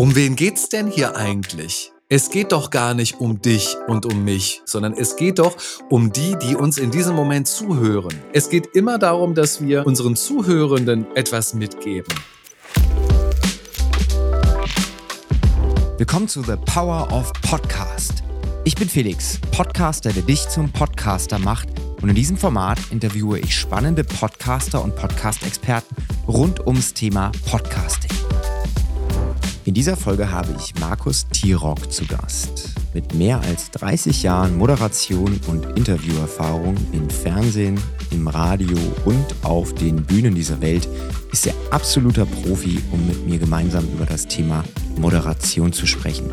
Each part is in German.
Um wen geht's denn hier eigentlich? Es geht doch gar nicht um dich und um mich, sondern es geht doch um die, die uns in diesem Moment zuhören. Es geht immer darum, dass wir unseren Zuhörenden etwas mitgeben. Willkommen zu The Power of Podcast. Ich bin Felix, Podcaster, der dich zum Podcaster macht. Und in diesem Format interviewe ich spannende Podcaster und Podcast-Experten rund ums Thema Podcasting. In dieser Folge habe ich Markus Tirock zu Gast. Mit mehr als 30 Jahren Moderation und Interviewerfahrung im Fernsehen, im Radio und auf den Bühnen dieser Welt ist er absoluter Profi, um mit mir gemeinsam über das Thema Moderation zu sprechen.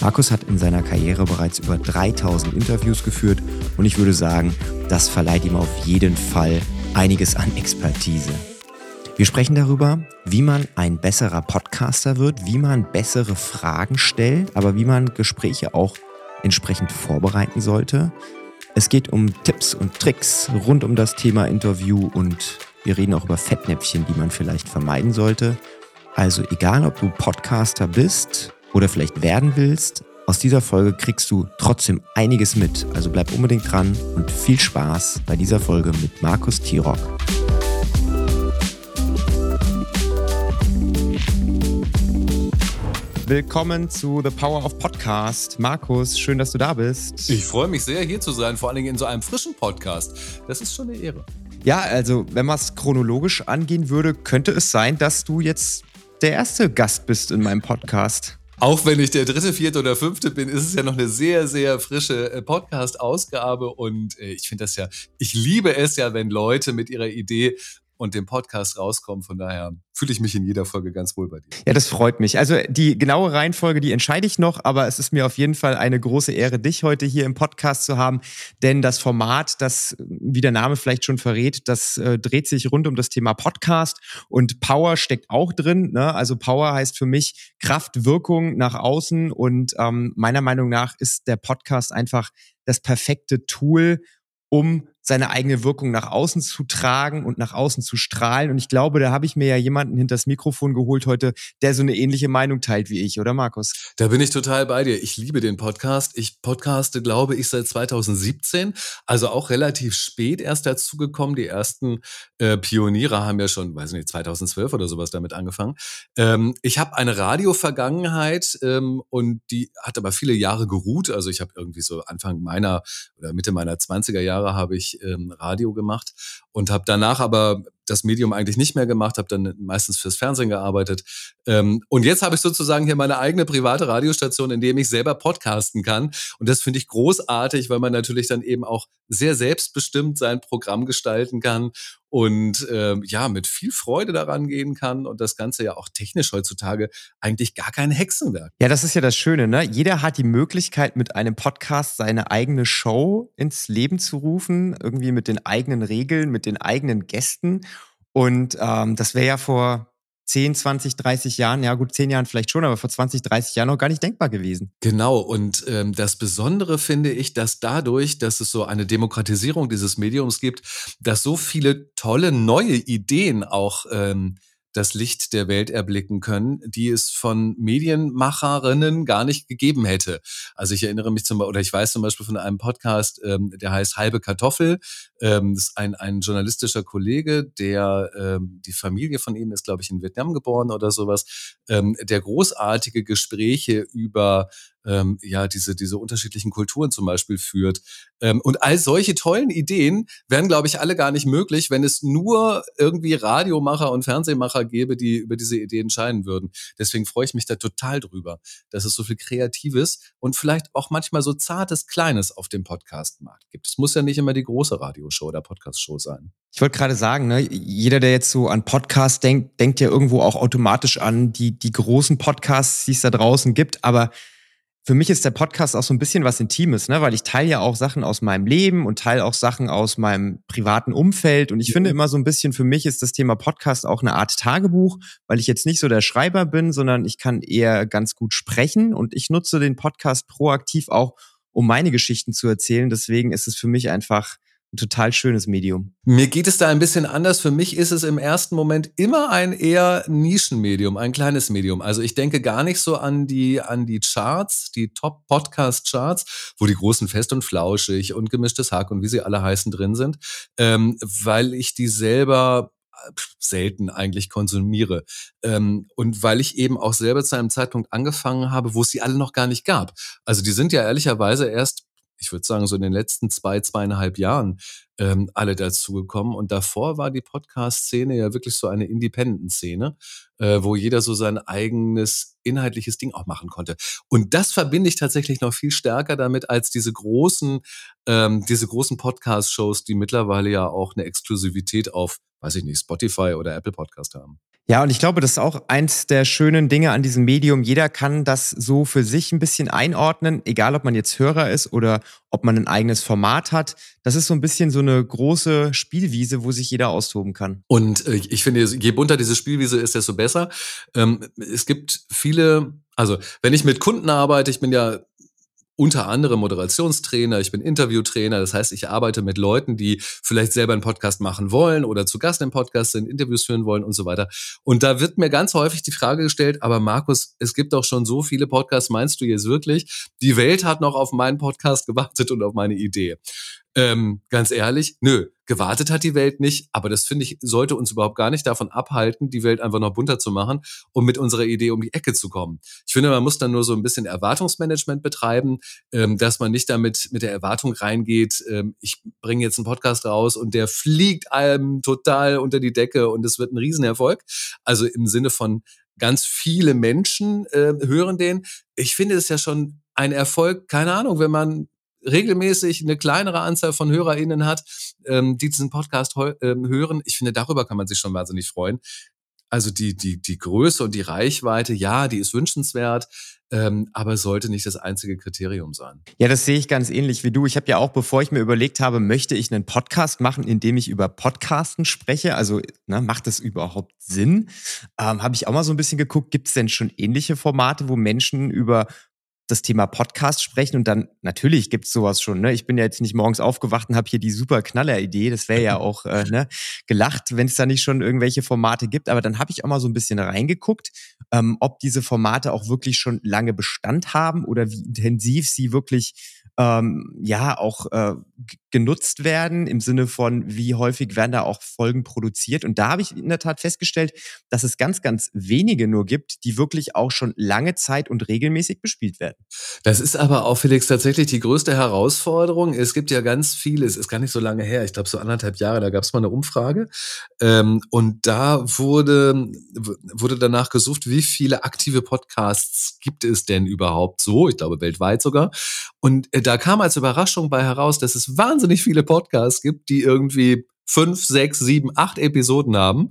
Markus hat in seiner Karriere bereits über 3000 Interviews geführt und ich würde sagen, das verleiht ihm auf jeden Fall einiges an Expertise. Wir sprechen darüber, wie man ein besserer Podcaster wird, wie man bessere Fragen stellt, aber wie man Gespräche auch entsprechend vorbereiten sollte. Es geht um Tipps und Tricks rund um das Thema Interview und wir reden auch über Fettnäpfchen, die man vielleicht vermeiden sollte. Also egal, ob du Podcaster bist oder vielleicht werden willst, aus dieser Folge kriegst du trotzdem einiges mit. Also bleib unbedingt dran und viel Spaß bei dieser Folge mit Markus Tirock. Willkommen zu The Power of Podcast. Markus, schön, dass du da bist. Ich freue mich sehr, hier zu sein, vor allen Dingen in so einem frischen Podcast. Das ist schon eine Ehre. Ja, also wenn man es chronologisch angehen würde, könnte es sein, dass du jetzt der erste Gast bist in meinem Podcast. Auch wenn ich der dritte, vierte oder fünfte bin, ist es ja noch eine sehr, sehr frische äh, Podcast-Ausgabe und äh, ich finde das ja, ich liebe es ja, wenn Leute mit ihrer Idee und dem Podcast rauskommen. Von daher fühle ich mich in jeder Folge ganz wohl bei dir. Ja, das freut mich. Also die genaue Reihenfolge, die entscheide ich noch, aber es ist mir auf jeden Fall eine große Ehre, dich heute hier im Podcast zu haben, denn das Format, das, wie der Name vielleicht schon verrät, das äh, dreht sich rund um das Thema Podcast und Power steckt auch drin. Ne? Also Power heißt für mich Kraft, Wirkung nach außen und ähm, meiner Meinung nach ist der Podcast einfach das perfekte Tool, um seine eigene Wirkung nach außen zu tragen und nach außen zu strahlen. Und ich glaube, da habe ich mir ja jemanden hinters Mikrofon geholt heute, der so eine ähnliche Meinung teilt wie ich, oder Markus? Da bin ich total bei dir. Ich liebe den Podcast. Ich podcaste, glaube ich, seit 2017, also auch relativ spät erst dazugekommen. Die ersten äh, Pioniere haben ja schon, weiß nicht, 2012 oder sowas damit angefangen. Ähm, ich habe eine Radio-Vergangenheit ähm, und die hat aber viele Jahre geruht. Also ich habe irgendwie so Anfang meiner oder Mitte meiner 20er Jahre habe ich ähm, Radio gemacht und habe danach aber das Medium eigentlich nicht mehr gemacht, habe dann meistens fürs Fernsehen gearbeitet. Ähm, und jetzt habe ich sozusagen hier meine eigene private Radiostation, in dem ich selber podcasten kann. Und das finde ich großartig, weil man natürlich dann eben auch sehr selbstbestimmt sein Programm gestalten kann und ähm, ja, mit viel Freude daran gehen kann und das Ganze ja auch technisch heutzutage eigentlich gar kein Hexenwerk. Ja, das ist ja das Schöne, ne? Jeder hat die Möglichkeit, mit einem Podcast seine eigene Show ins Leben zu rufen, irgendwie mit den eigenen Regeln, mit den eigenen Gästen. Und ähm, das wäre ja vor 10, 20, 30 Jahren, ja gut, 10 Jahren vielleicht schon, aber vor 20, 30 Jahren noch gar nicht denkbar gewesen. Genau, und ähm, das Besondere finde ich, dass dadurch, dass es so eine Demokratisierung dieses Mediums gibt, dass so viele tolle neue Ideen auch ähm, das Licht der Welt erblicken können, die es von Medienmacherinnen gar nicht gegeben hätte. Also ich erinnere mich zum Beispiel, oder ich weiß zum Beispiel von einem Podcast, ähm, der heißt Halbe Kartoffel. Ähm, das ist ein, ein journalistischer Kollege, der ähm, die Familie von ihm ist, glaube ich, in Vietnam geboren oder sowas, ähm, der großartige Gespräche über ähm, ja diese diese unterschiedlichen Kulturen zum Beispiel führt. Ähm, und all solche tollen Ideen wären, glaube ich, alle gar nicht möglich, wenn es nur irgendwie Radiomacher und Fernsehmacher gäbe, die über diese Ideen entscheiden würden. Deswegen freue ich mich da total drüber, dass es so viel Kreatives und vielleicht auch manchmal so zartes Kleines auf dem Podcastmarkt gibt. Es muss ja nicht immer die große Radioshow oder Podcastshow sein. Ich wollte gerade sagen, ne, jeder, der jetzt so an Podcasts denkt, denkt ja irgendwo auch automatisch an die, die großen Podcasts, die es da draußen gibt. Aber für mich ist der Podcast auch so ein bisschen was Intimes, ne? weil ich teile ja auch Sachen aus meinem Leben und teile auch Sachen aus meinem privaten Umfeld. Und ich ja. finde immer so ein bisschen, für mich ist das Thema Podcast auch eine Art Tagebuch, weil ich jetzt nicht so der Schreiber bin, sondern ich kann eher ganz gut sprechen und ich nutze den Podcast proaktiv auch, um meine Geschichten zu erzählen. Deswegen ist es für mich einfach ein total schönes Medium. Mir geht es da ein bisschen anders. Für mich ist es im ersten Moment immer ein eher Nischenmedium, ein kleines Medium. Also ich denke gar nicht so an die, an die Charts, die Top-Podcast-Charts, wo die großen Fest und Flauschig und gemischtes Hack und wie sie alle heißen drin sind, ähm, weil ich die selber selten eigentlich konsumiere. Ähm, und weil ich eben auch selber zu einem Zeitpunkt angefangen habe, wo es sie alle noch gar nicht gab. Also die sind ja ehrlicherweise erst ich würde sagen, so in den letzten zwei, zweieinhalb Jahren ähm, alle dazugekommen. Und davor war die Podcast-Szene ja wirklich so eine Independent-Szene, äh, wo jeder so sein eigenes inhaltliches Ding auch machen konnte. Und das verbinde ich tatsächlich noch viel stärker damit als diese großen, ähm, diese großen Podcast-Shows, die mittlerweile ja auch eine Exklusivität auf, weiß ich nicht, Spotify oder Apple Podcast haben. Ja, und ich glaube, das ist auch eins der schönen Dinge an diesem Medium. Jeder kann das so für sich ein bisschen einordnen, egal ob man jetzt Hörer ist oder ob man ein eigenes Format hat. Das ist so ein bisschen so eine große Spielwiese, wo sich jeder austoben kann. Und äh, ich finde, je bunter diese Spielwiese ist, desto besser. Ähm, es gibt viele, also wenn ich mit Kunden arbeite, ich bin ja unter anderem Moderationstrainer, ich bin Interviewtrainer, das heißt, ich arbeite mit Leuten, die vielleicht selber einen Podcast machen wollen oder zu Gast im Podcast sind, Interviews führen wollen und so weiter. Und da wird mir ganz häufig die Frage gestellt, aber Markus, es gibt doch schon so viele Podcasts, meinst du jetzt wirklich, die Welt hat noch auf meinen Podcast gewartet und auf meine Idee? Ähm, ganz ehrlich, nö, gewartet hat die Welt nicht, aber das finde ich, sollte uns überhaupt gar nicht davon abhalten, die Welt einfach noch bunter zu machen und mit unserer Idee um die Ecke zu kommen. Ich finde, man muss dann nur so ein bisschen Erwartungsmanagement betreiben, ähm, dass man nicht damit mit der Erwartung reingeht, ähm, ich bringe jetzt einen Podcast raus und der fliegt einem total unter die Decke und es wird ein Riesenerfolg. Also im Sinne von ganz viele Menschen äh, hören den. Ich finde es ja schon ein Erfolg, keine Ahnung, wenn man regelmäßig eine kleinere Anzahl von HörerInnen hat, ähm, die diesen Podcast ähm, hören. Ich finde, darüber kann man sich schon wahnsinnig freuen. Also die, die, die Größe und die Reichweite, ja, die ist wünschenswert, ähm, aber sollte nicht das einzige Kriterium sein. Ja, das sehe ich ganz ähnlich wie du. Ich habe ja auch, bevor ich mir überlegt habe, möchte ich einen Podcast machen, in dem ich über Podcasten spreche, also ne, macht das überhaupt Sinn? Ähm, habe ich auch mal so ein bisschen geguckt, gibt es denn schon ähnliche Formate, wo Menschen über das Thema Podcast sprechen und dann natürlich gibt's sowas schon. Ne? Ich bin ja jetzt nicht morgens aufgewacht und habe hier die super Knaller-Idee. Das wäre ja auch äh, ne, gelacht, wenn es da nicht schon irgendwelche Formate gibt. Aber dann habe ich auch mal so ein bisschen reingeguckt, ähm, ob diese Formate auch wirklich schon lange Bestand haben oder wie intensiv sie wirklich ähm, ja auch äh, genutzt werden im Sinne von, wie häufig werden da auch Folgen produziert. Und da habe ich in der Tat festgestellt, dass es ganz, ganz wenige nur gibt, die wirklich auch schon lange Zeit und regelmäßig bespielt werden. Das ist aber auch, Felix, tatsächlich die größte Herausforderung. Es gibt ja ganz viele, es ist gar nicht so lange her, ich glaube so anderthalb Jahre, da gab es mal eine Umfrage. Ähm, und da wurde, wurde danach gesucht, wie viele aktive Podcasts gibt es denn überhaupt so? Ich glaube weltweit sogar. Und äh, da kam als Überraschung bei heraus, dass es wahnsinnig viele Podcasts gibt, die irgendwie fünf, sechs, sieben, acht Episoden haben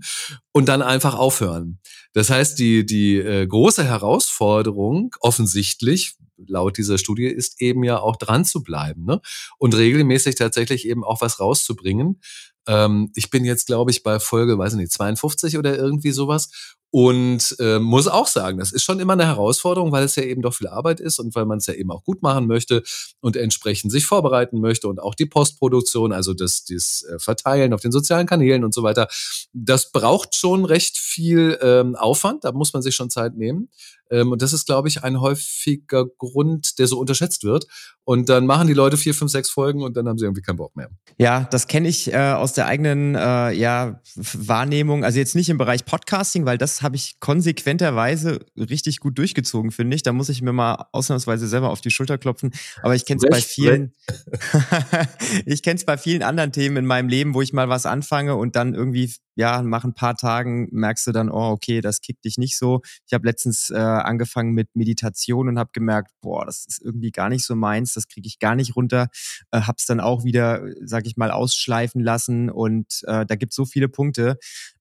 und dann einfach aufhören. Das heißt, die, die äh, große Herausforderung offensichtlich laut dieser Studie ist eben ja auch dran zu bleiben ne? und regelmäßig tatsächlich eben auch was rauszubringen. Ähm, ich bin jetzt, glaube ich, bei Folge, weiß ich nicht, 52 oder irgendwie sowas und äh, muss auch sagen, das ist schon immer eine Herausforderung, weil es ja eben doch viel Arbeit ist und weil man es ja eben auch gut machen möchte und entsprechend sich vorbereiten möchte und auch die Postproduktion, also das, das äh, Verteilen auf den sozialen Kanälen und so weiter. Das braucht schon recht viel ähm, Aufwand, da muss man sich schon Zeit nehmen. Ähm, und das ist, glaube ich, ein häufiger Grund, der so unterschätzt wird. Und dann machen die Leute vier, fünf, sechs Folgen und dann haben sie irgendwie keinen Bock mehr. Ja, das kenne ich äh, aus der eigenen äh, ja, Wahrnehmung. Also jetzt nicht im Bereich Podcasting, weil das habe ich konsequenterweise richtig gut durchgezogen, finde ich. Da muss ich mir mal ausnahmsweise selber auf die Schulter klopfen. Aber ich kenne es bei vielen, ich kenne es bei vielen anderen Themen in meinem Leben, wo ich mal was anfange und dann irgendwie ja, nach ein paar Tagen merkst du dann, oh, okay, das kickt dich nicht so. Ich habe letztens äh, angefangen mit Meditation und habe gemerkt, boah, das ist irgendwie gar nicht so meins, das kriege ich gar nicht runter. Äh, hab's dann auch wieder, sag ich mal, ausschleifen lassen und äh, da gibt so viele Punkte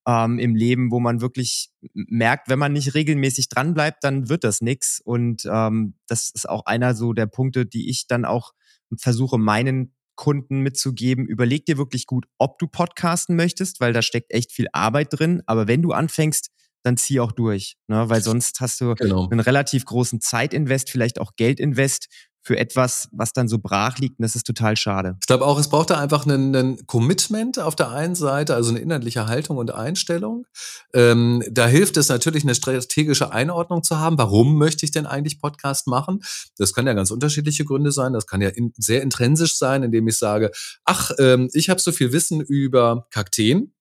ähm, im Leben, wo man wirklich merkt, wenn man nicht regelmäßig dran bleibt, dann wird das nix. Und ähm, das ist auch einer so der Punkte, die ich dann auch versuche, meinen Kunden mitzugeben, überleg dir wirklich gut, ob du podcasten möchtest, weil da steckt echt viel Arbeit drin. Aber wenn du anfängst, dann zieh auch durch, ne? weil sonst hast du genau. einen relativ großen Zeitinvest, vielleicht auch Geldinvest für etwas, was dann so brach liegt. Und das ist total schade. Ich glaube auch, es braucht da einfach einen, einen Commitment auf der einen Seite, also eine inhaltliche Haltung und Einstellung. Ähm, da hilft es natürlich, eine strategische Einordnung zu haben. Warum möchte ich denn eigentlich Podcast machen? Das kann ja ganz unterschiedliche Gründe sein. Das kann ja in, sehr intrinsisch sein, indem ich sage, ach, ähm, ich habe so viel Wissen über Kakteen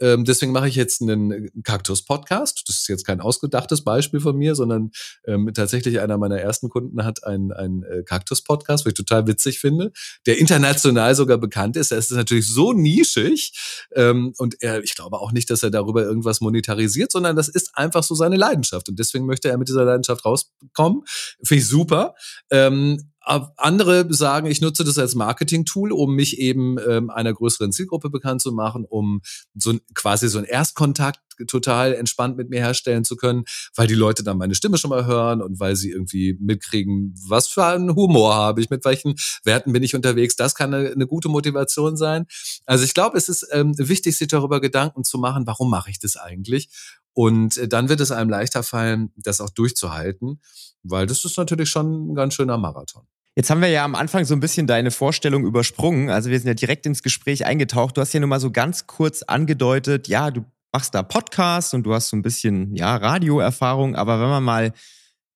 ähm, deswegen mache ich jetzt einen Kaktus-Podcast. Das ist jetzt kein ausgedachtes Beispiel von mir, sondern ähm, tatsächlich einer meiner ersten Kunden hat einen, einen äh, Kaktus-Podcast, was ich total witzig finde, der international sogar bekannt ist. Er ist natürlich so nischig ähm, und er, ich glaube auch nicht, dass er darüber irgendwas monetarisiert, sondern das ist einfach so seine Leidenschaft und deswegen möchte er mit dieser Leidenschaft rauskommen. Finde ich super. Ähm, andere sagen, ich nutze das als Marketing-Tool, um mich eben ähm, einer größeren Zielgruppe bekannt zu machen, um so quasi so einen Erstkontakt total entspannt mit mir herstellen zu können, weil die Leute dann meine Stimme schon mal hören und weil sie irgendwie mitkriegen, was für einen Humor habe ich, mit welchen Werten bin ich unterwegs. Das kann eine, eine gute Motivation sein. Also ich glaube, es ist ähm, wichtig, sich darüber Gedanken zu machen, warum mache ich das eigentlich? Und äh, dann wird es einem leichter fallen, das auch durchzuhalten, weil das ist natürlich schon ein ganz schöner Marathon. Jetzt haben wir ja am Anfang so ein bisschen deine Vorstellung übersprungen. Also wir sind ja direkt ins Gespräch eingetaucht. Du hast ja nur mal so ganz kurz angedeutet, ja, du machst da Podcasts und du hast so ein bisschen, ja, Radioerfahrung. Aber wenn man mal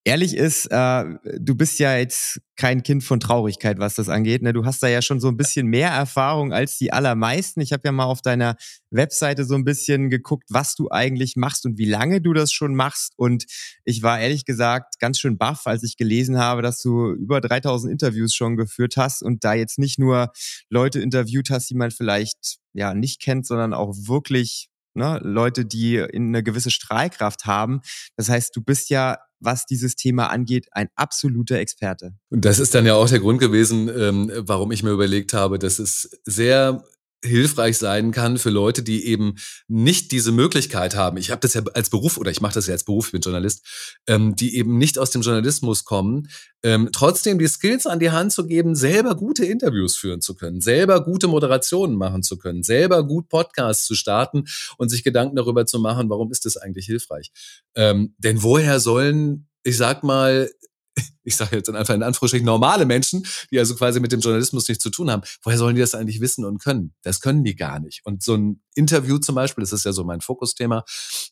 ehrlich ist, äh, du bist ja jetzt kein Kind von Traurigkeit, was das angeht. Ne? Du hast da ja schon so ein bisschen mehr Erfahrung als die allermeisten. Ich habe ja mal auf deiner Webseite so ein bisschen geguckt, was du eigentlich machst und wie lange du das schon machst. Und ich war ehrlich gesagt ganz schön baff, als ich gelesen habe, dass du über 3000 Interviews schon geführt hast und da jetzt nicht nur Leute interviewt hast, die man vielleicht ja nicht kennt, sondern auch wirklich ne, Leute, die eine gewisse Strahlkraft haben. Das heißt, du bist ja was dieses Thema angeht, ein absoluter Experte. Und das ist dann ja auch der Grund gewesen, ähm, warum ich mir überlegt habe, dass es sehr hilfreich sein kann für Leute, die eben nicht diese Möglichkeit haben. Ich habe das ja als Beruf oder ich mache das ja als Beruf, ich bin Journalist, ähm, die eben nicht aus dem Journalismus kommen, ähm, trotzdem die Skills an die Hand zu geben, selber gute Interviews führen zu können, selber gute Moderationen machen zu können, selber gut Podcasts zu starten und sich Gedanken darüber zu machen, warum ist das eigentlich hilfreich? Ähm, denn woher sollen ich sag mal, ich sage jetzt einfach in Anführungsstrichen normale Menschen, die also quasi mit dem Journalismus nichts zu tun haben, woher sollen die das eigentlich wissen und können? Das können die gar nicht. Und so ein Interview zum Beispiel, das ist ja so mein Fokusthema,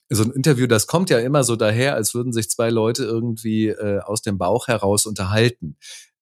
so ein Interview, das kommt ja immer so daher, als würden sich zwei Leute irgendwie äh, aus dem Bauch heraus unterhalten.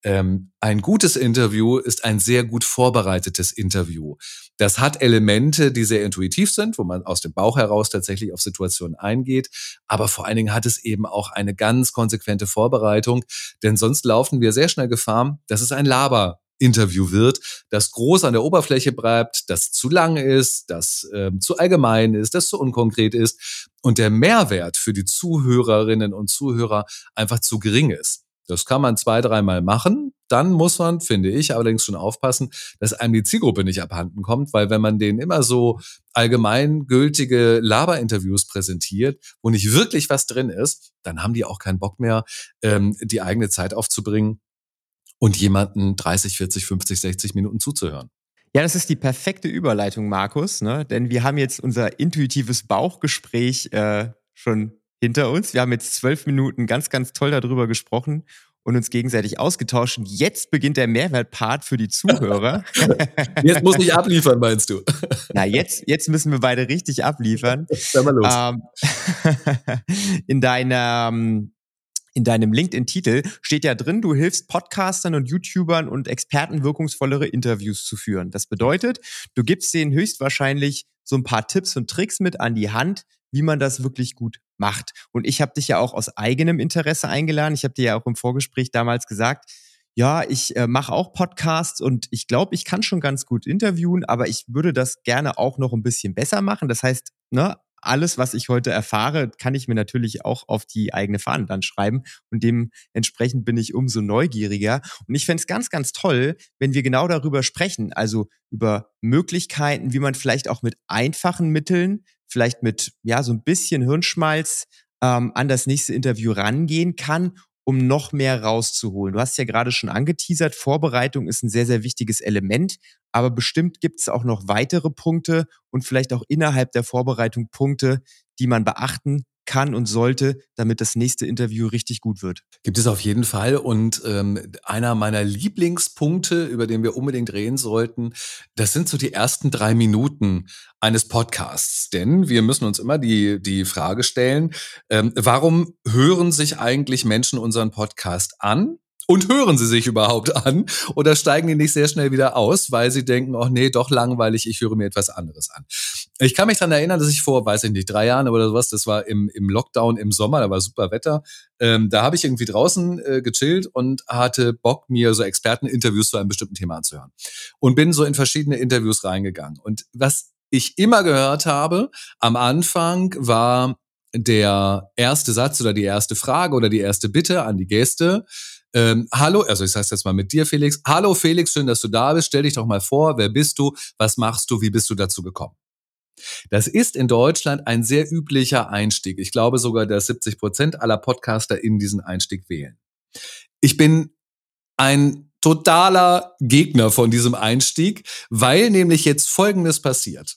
Ähm, ein gutes Interview ist ein sehr gut vorbereitetes Interview. Das hat Elemente, die sehr intuitiv sind, wo man aus dem Bauch heraus tatsächlich auf Situationen eingeht. Aber vor allen Dingen hat es eben auch eine ganz konsequente Vorbereitung, denn sonst laufen wir sehr schnell Gefahr, dass es ein Laber Interview wird, das groß an der Oberfläche bleibt, das zu lang ist, das äh, zu allgemein ist, das zu unkonkret ist und der Mehrwert für die Zuhörerinnen und Zuhörer einfach zu gering ist. Das kann man zwei, dreimal machen. Dann muss man, finde ich, allerdings schon aufpassen, dass einem die Zielgruppe nicht abhanden kommt, weil wenn man denen immer so allgemeingültige Laberinterviews präsentiert, wo nicht wirklich was drin ist, dann haben die auch keinen Bock mehr, ähm, die eigene Zeit aufzubringen und jemanden 30, 40, 50, 60 Minuten zuzuhören. Ja, das ist die perfekte Überleitung, Markus, ne? denn wir haben jetzt unser intuitives Bauchgespräch äh, schon hinter uns. Wir haben jetzt zwölf Minuten ganz, ganz toll darüber gesprochen und uns gegenseitig ausgetauscht. Und jetzt beginnt der Mehrwertpart für die Zuhörer. Jetzt muss ich abliefern, meinst du? Na, jetzt, jetzt müssen wir beide richtig abliefern. Dann mal los. Ähm, in deiner ähm, in deinem LinkedIn-Titel steht ja drin, du hilfst Podcastern und YouTubern und Experten wirkungsvollere Interviews zu führen. Das bedeutet, du gibst denen höchstwahrscheinlich so ein paar Tipps und Tricks mit an die Hand, wie man das wirklich gut macht. Und ich habe dich ja auch aus eigenem Interesse eingeladen. Ich habe dir ja auch im Vorgespräch damals gesagt, ja, ich äh, mache auch Podcasts und ich glaube, ich kann schon ganz gut interviewen, aber ich würde das gerne auch noch ein bisschen besser machen. Das heißt, ne, alles, was ich heute erfahre, kann ich mir natürlich auch auf die eigene Fahne dann schreiben. Und dementsprechend bin ich umso neugieriger. Und ich fände es ganz, ganz toll, wenn wir genau darüber sprechen. Also über Möglichkeiten, wie man vielleicht auch mit einfachen Mitteln, vielleicht mit ja so ein bisschen Hirnschmalz ähm, an das nächste Interview rangehen kann um noch mehr rauszuholen. Du hast ja gerade schon angeteasert, Vorbereitung ist ein sehr, sehr wichtiges Element, aber bestimmt gibt es auch noch weitere Punkte und vielleicht auch innerhalb der Vorbereitung Punkte, die man beachten kann und sollte, damit das nächste Interview richtig gut wird? Gibt es auf jeden Fall. Und ähm, einer meiner Lieblingspunkte, über den wir unbedingt reden sollten, das sind so die ersten drei Minuten eines Podcasts. Denn wir müssen uns immer die, die Frage stellen, ähm, warum hören sich eigentlich Menschen unseren Podcast an? Und hören sie sich überhaupt an oder steigen die nicht sehr schnell wieder aus, weil sie denken, oh nee, doch langweilig, ich höre mir etwas anderes an. Ich kann mich daran erinnern, dass ich vor, weiß ich nicht, drei Jahren oder sowas, das war im, im Lockdown im Sommer, da war super Wetter, ähm, da habe ich irgendwie draußen äh, gechillt und hatte Bock, mir so Experteninterviews zu einem bestimmten Thema anzuhören. Und bin so in verschiedene Interviews reingegangen. Und was ich immer gehört habe am Anfang war der erste Satz oder die erste Frage oder die erste Bitte an die Gäste, ähm, hallo, also ich sage jetzt mal mit dir, Felix. Hallo Felix, schön, dass du da bist. Stell dich doch mal vor, wer bist du? Was machst du? Wie bist du dazu gekommen? Das ist in Deutschland ein sehr üblicher Einstieg. Ich glaube sogar, dass 70 Prozent aller Podcaster in diesen Einstieg wählen. Ich bin ein totaler Gegner von diesem Einstieg, weil nämlich jetzt Folgendes passiert.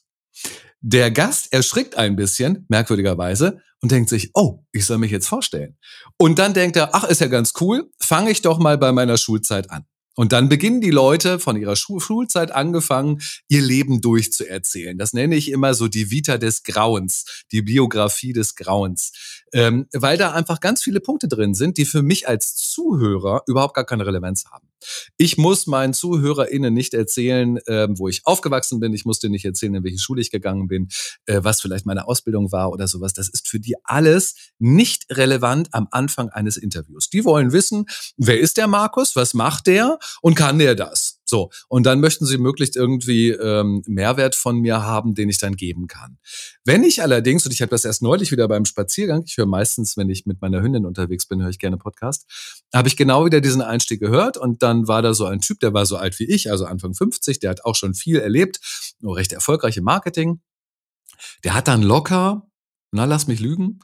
Der Gast erschrickt ein bisschen, merkwürdigerweise, und denkt sich, oh, ich soll mich jetzt vorstellen. Und dann denkt er, ach, ist ja ganz cool, fange ich doch mal bei meiner Schulzeit an. Und dann beginnen die Leute von ihrer Schulzeit angefangen, ihr Leben durchzuerzählen. Das nenne ich immer so die Vita des Grauens, die Biografie des Grauens, ähm, weil da einfach ganz viele Punkte drin sind, die für mich als Zuhörer überhaupt gar keine Relevanz haben. Ich muss meinen ZuhörerInnen nicht erzählen, ähm, wo ich aufgewachsen bin. Ich muss dir nicht erzählen, in welche Schule ich gegangen bin, äh, was vielleicht meine Ausbildung war oder sowas. Das ist für die alles nicht relevant am Anfang eines Interviews. Die wollen wissen, wer ist der Markus, was macht der und kann der das? So, und dann möchten sie möglichst irgendwie ähm, Mehrwert von mir haben, den ich dann geben kann. Wenn ich allerdings, und ich habe das erst neulich wieder beim Spaziergang, ich höre meistens, wenn ich mit meiner Hündin unterwegs bin, höre ich gerne Podcast, habe ich genau wieder diesen Einstieg gehört und dann war da so ein Typ, der war so alt wie ich, also Anfang 50, der hat auch schon viel erlebt, nur recht erfolgreich im Marketing. Der hat dann locker, na lass mich lügen,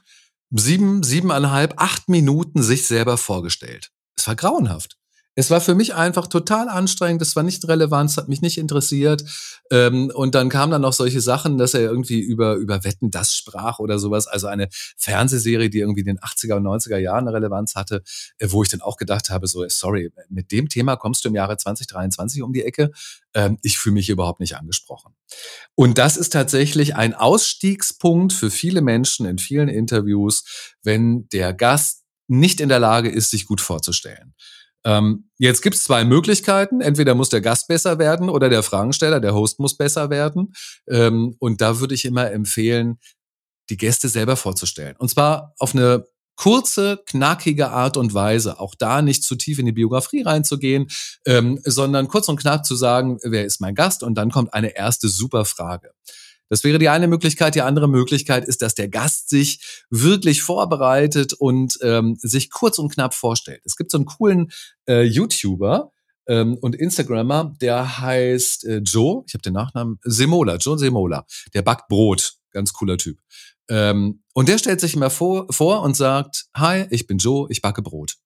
sieben, siebeneinhalb, acht Minuten sich selber vorgestellt. Es war grauenhaft. Es war für mich einfach total anstrengend, es war nicht relevant, es hat mich nicht interessiert. Ähm, und dann kamen dann noch solche Sachen, dass er irgendwie über, über Wetten das sprach oder sowas. Also eine Fernsehserie, die irgendwie in den 80er und 90er Jahren eine Relevanz hatte, äh, wo ich dann auch gedacht habe, so, sorry, mit dem Thema kommst du im Jahre 2023 um die Ecke. Ähm, ich fühle mich überhaupt nicht angesprochen. Und das ist tatsächlich ein Ausstiegspunkt für viele Menschen in vielen Interviews, wenn der Gast nicht in der Lage ist, sich gut vorzustellen. Ähm, jetzt gibt es zwei Möglichkeiten. Entweder muss der Gast besser werden oder der Fragensteller, der Host muss besser werden. Ähm, und da würde ich immer empfehlen, die Gäste selber vorzustellen. Und zwar auf eine kurze, knackige Art und Weise. Auch da nicht zu tief in die Biografie reinzugehen, ähm, sondern kurz und knapp zu sagen, wer ist mein Gast? Und dann kommt eine erste super Frage. Das wäre die eine Möglichkeit. Die andere Möglichkeit ist, dass der Gast sich wirklich vorbereitet und ähm, sich kurz und knapp vorstellt. Es gibt so einen coolen äh, YouTuber, ähm, und Instagrammer, der heißt äh, Joe, ich habe den Nachnamen, Semola, Joe Semola, der backt Brot, ganz cooler Typ. Ähm, und der stellt sich immer vor, vor und sagt, hi, ich bin Joe, ich backe Brot.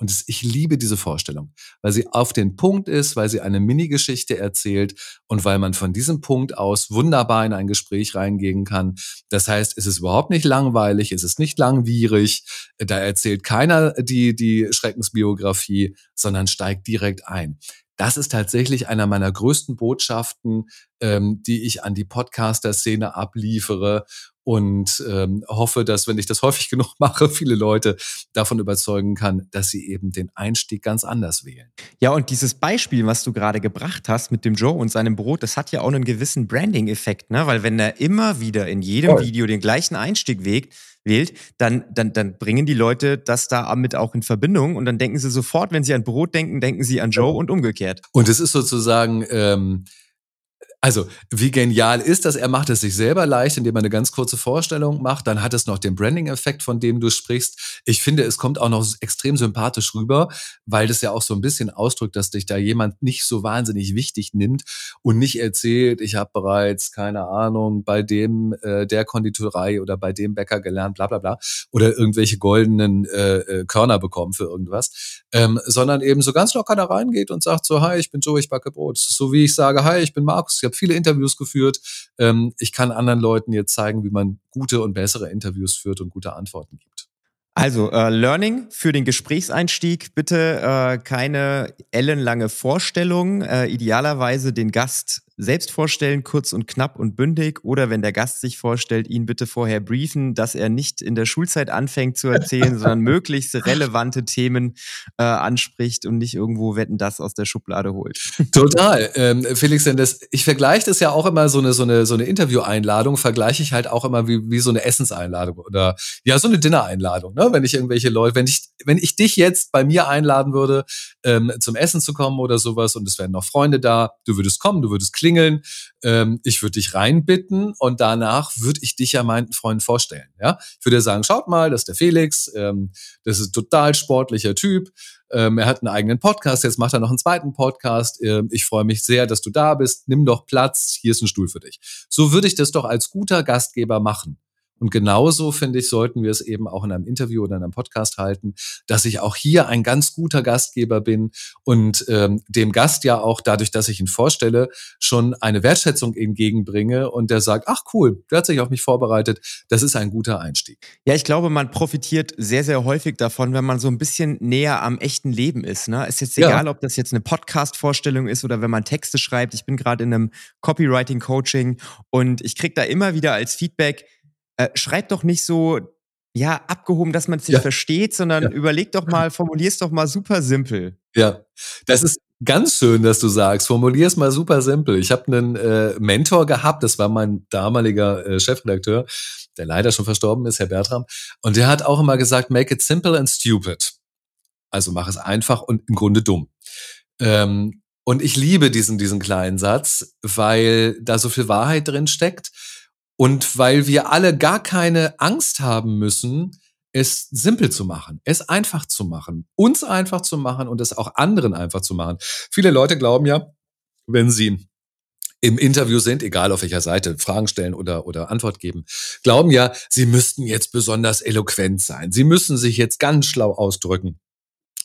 Und ich liebe diese Vorstellung, weil sie auf den Punkt ist, weil sie eine Mini-Geschichte erzählt und weil man von diesem Punkt aus wunderbar in ein Gespräch reingehen kann. Das heißt, es ist überhaupt nicht langweilig, es ist nicht langwierig, da erzählt keiner die, die Schreckensbiografie, sondern steigt direkt ein. Das ist tatsächlich einer meiner größten Botschaften, ähm, die ich an die Podcaster-Szene abliefere und ähm, hoffe, dass, wenn ich das häufig genug mache, viele Leute davon überzeugen kann, dass sie eben den Einstieg ganz anders wählen. Ja, und dieses Beispiel, was du gerade gebracht hast mit dem Joe und seinem Brot, das hat ja auch einen gewissen Branding-Effekt, ne? Weil wenn er immer wieder in jedem Voll. Video den gleichen Einstieg wägt, wählt, dann, dann, dann bringen die Leute das damit auch in Verbindung und dann denken sie sofort, wenn sie an Brot denken, denken sie an Joe und umgekehrt. Und es ist sozusagen ähm, also, wie genial ist das? Er macht es sich selber leicht, indem er eine ganz kurze Vorstellung macht. Dann hat es noch den Branding-Effekt, von dem du sprichst. Ich finde, es kommt auch noch extrem sympathisch rüber, weil das ja auch so ein bisschen ausdrückt, dass dich da jemand nicht so wahnsinnig wichtig nimmt und nicht erzählt, ich habe bereits, keine Ahnung, bei dem äh, der Konditorei oder bei dem Bäcker gelernt, bla bla bla, oder irgendwelche goldenen äh, äh Körner bekommen für irgendwas, ähm, sondern eben so ganz locker da reingeht und sagt so, hi, ich bin Joe, ich backe Brot. So wie ich sage, hi, ich bin Markus, habe viele Interviews geführt. Ähm, ich kann anderen Leuten jetzt zeigen, wie man gute und bessere Interviews führt und gute Antworten gibt. Also, äh, Learning für den Gesprächseinstieg. Bitte äh, keine ellenlange Vorstellung. Äh, idealerweise den Gast selbst vorstellen, kurz und knapp und bündig. Oder wenn der Gast sich vorstellt, ihn bitte vorher briefen, dass er nicht in der Schulzeit anfängt zu erzählen, sondern möglichst relevante Themen äh, anspricht und nicht irgendwo Wetten das aus der Schublade holt. Total. Ähm, Felix, denn das, ich vergleiche das ja auch immer so eine, so eine, so eine Interview-Einladung, vergleiche ich halt auch immer wie, wie so eine Essenseinladung oder ja, so eine Dinner-Einladung. Ne? Wenn ich irgendwelche Leute, wenn ich, wenn ich dich jetzt bei mir einladen würde, ähm, zum Essen zu kommen oder sowas und es wären noch Freunde da, du würdest kommen, du würdest klingeln, ähm, ich würde dich reinbitten und danach würde ich dich ja meinen Freunden vorstellen. Ja? Ich würde sagen, schaut mal, das ist der Felix, ähm, das ist ein total sportlicher Typ, ähm, er hat einen eigenen Podcast, jetzt macht er noch einen zweiten Podcast. Ähm, ich freue mich sehr, dass du da bist. Nimm doch Platz, hier ist ein Stuhl für dich. So würde ich das doch als guter Gastgeber machen. Und genauso, finde ich, sollten wir es eben auch in einem Interview oder in einem Podcast halten, dass ich auch hier ein ganz guter Gastgeber bin und ähm, dem Gast ja auch dadurch, dass ich ihn vorstelle, schon eine Wertschätzung entgegenbringe und der sagt, ach cool, der hat sich auf mich vorbereitet, das ist ein guter Einstieg. Ja, ich glaube, man profitiert sehr, sehr häufig davon, wenn man so ein bisschen näher am echten Leben ist. Ne? Ist jetzt egal, ja. ob das jetzt eine Podcast-Vorstellung ist oder wenn man Texte schreibt. Ich bin gerade in einem Copywriting-Coaching und ich kriege da immer wieder als Feedback, äh, schreibt doch nicht so, ja, abgehoben, dass man es nicht ja. versteht, sondern ja. überleg doch mal, formulier es doch mal super simpel. Ja, das ist ganz schön, dass du sagst, formulier es mal super simpel. Ich habe einen äh, Mentor gehabt, das war mein damaliger äh, Chefredakteur, der leider schon verstorben ist, Herr Bertram, und der hat auch immer gesagt, make it simple and stupid. Also mach es einfach und im Grunde dumm. Ähm, und ich liebe diesen, diesen kleinen Satz, weil da so viel Wahrheit drin steckt. Und weil wir alle gar keine Angst haben müssen, es simpel zu machen, es einfach zu machen, uns einfach zu machen und es auch anderen einfach zu machen. Viele Leute glauben ja, wenn sie im Interview sind, egal auf welcher Seite, Fragen stellen oder, oder Antwort geben, glauben ja, sie müssten jetzt besonders eloquent sein. Sie müssen sich jetzt ganz schlau ausdrücken.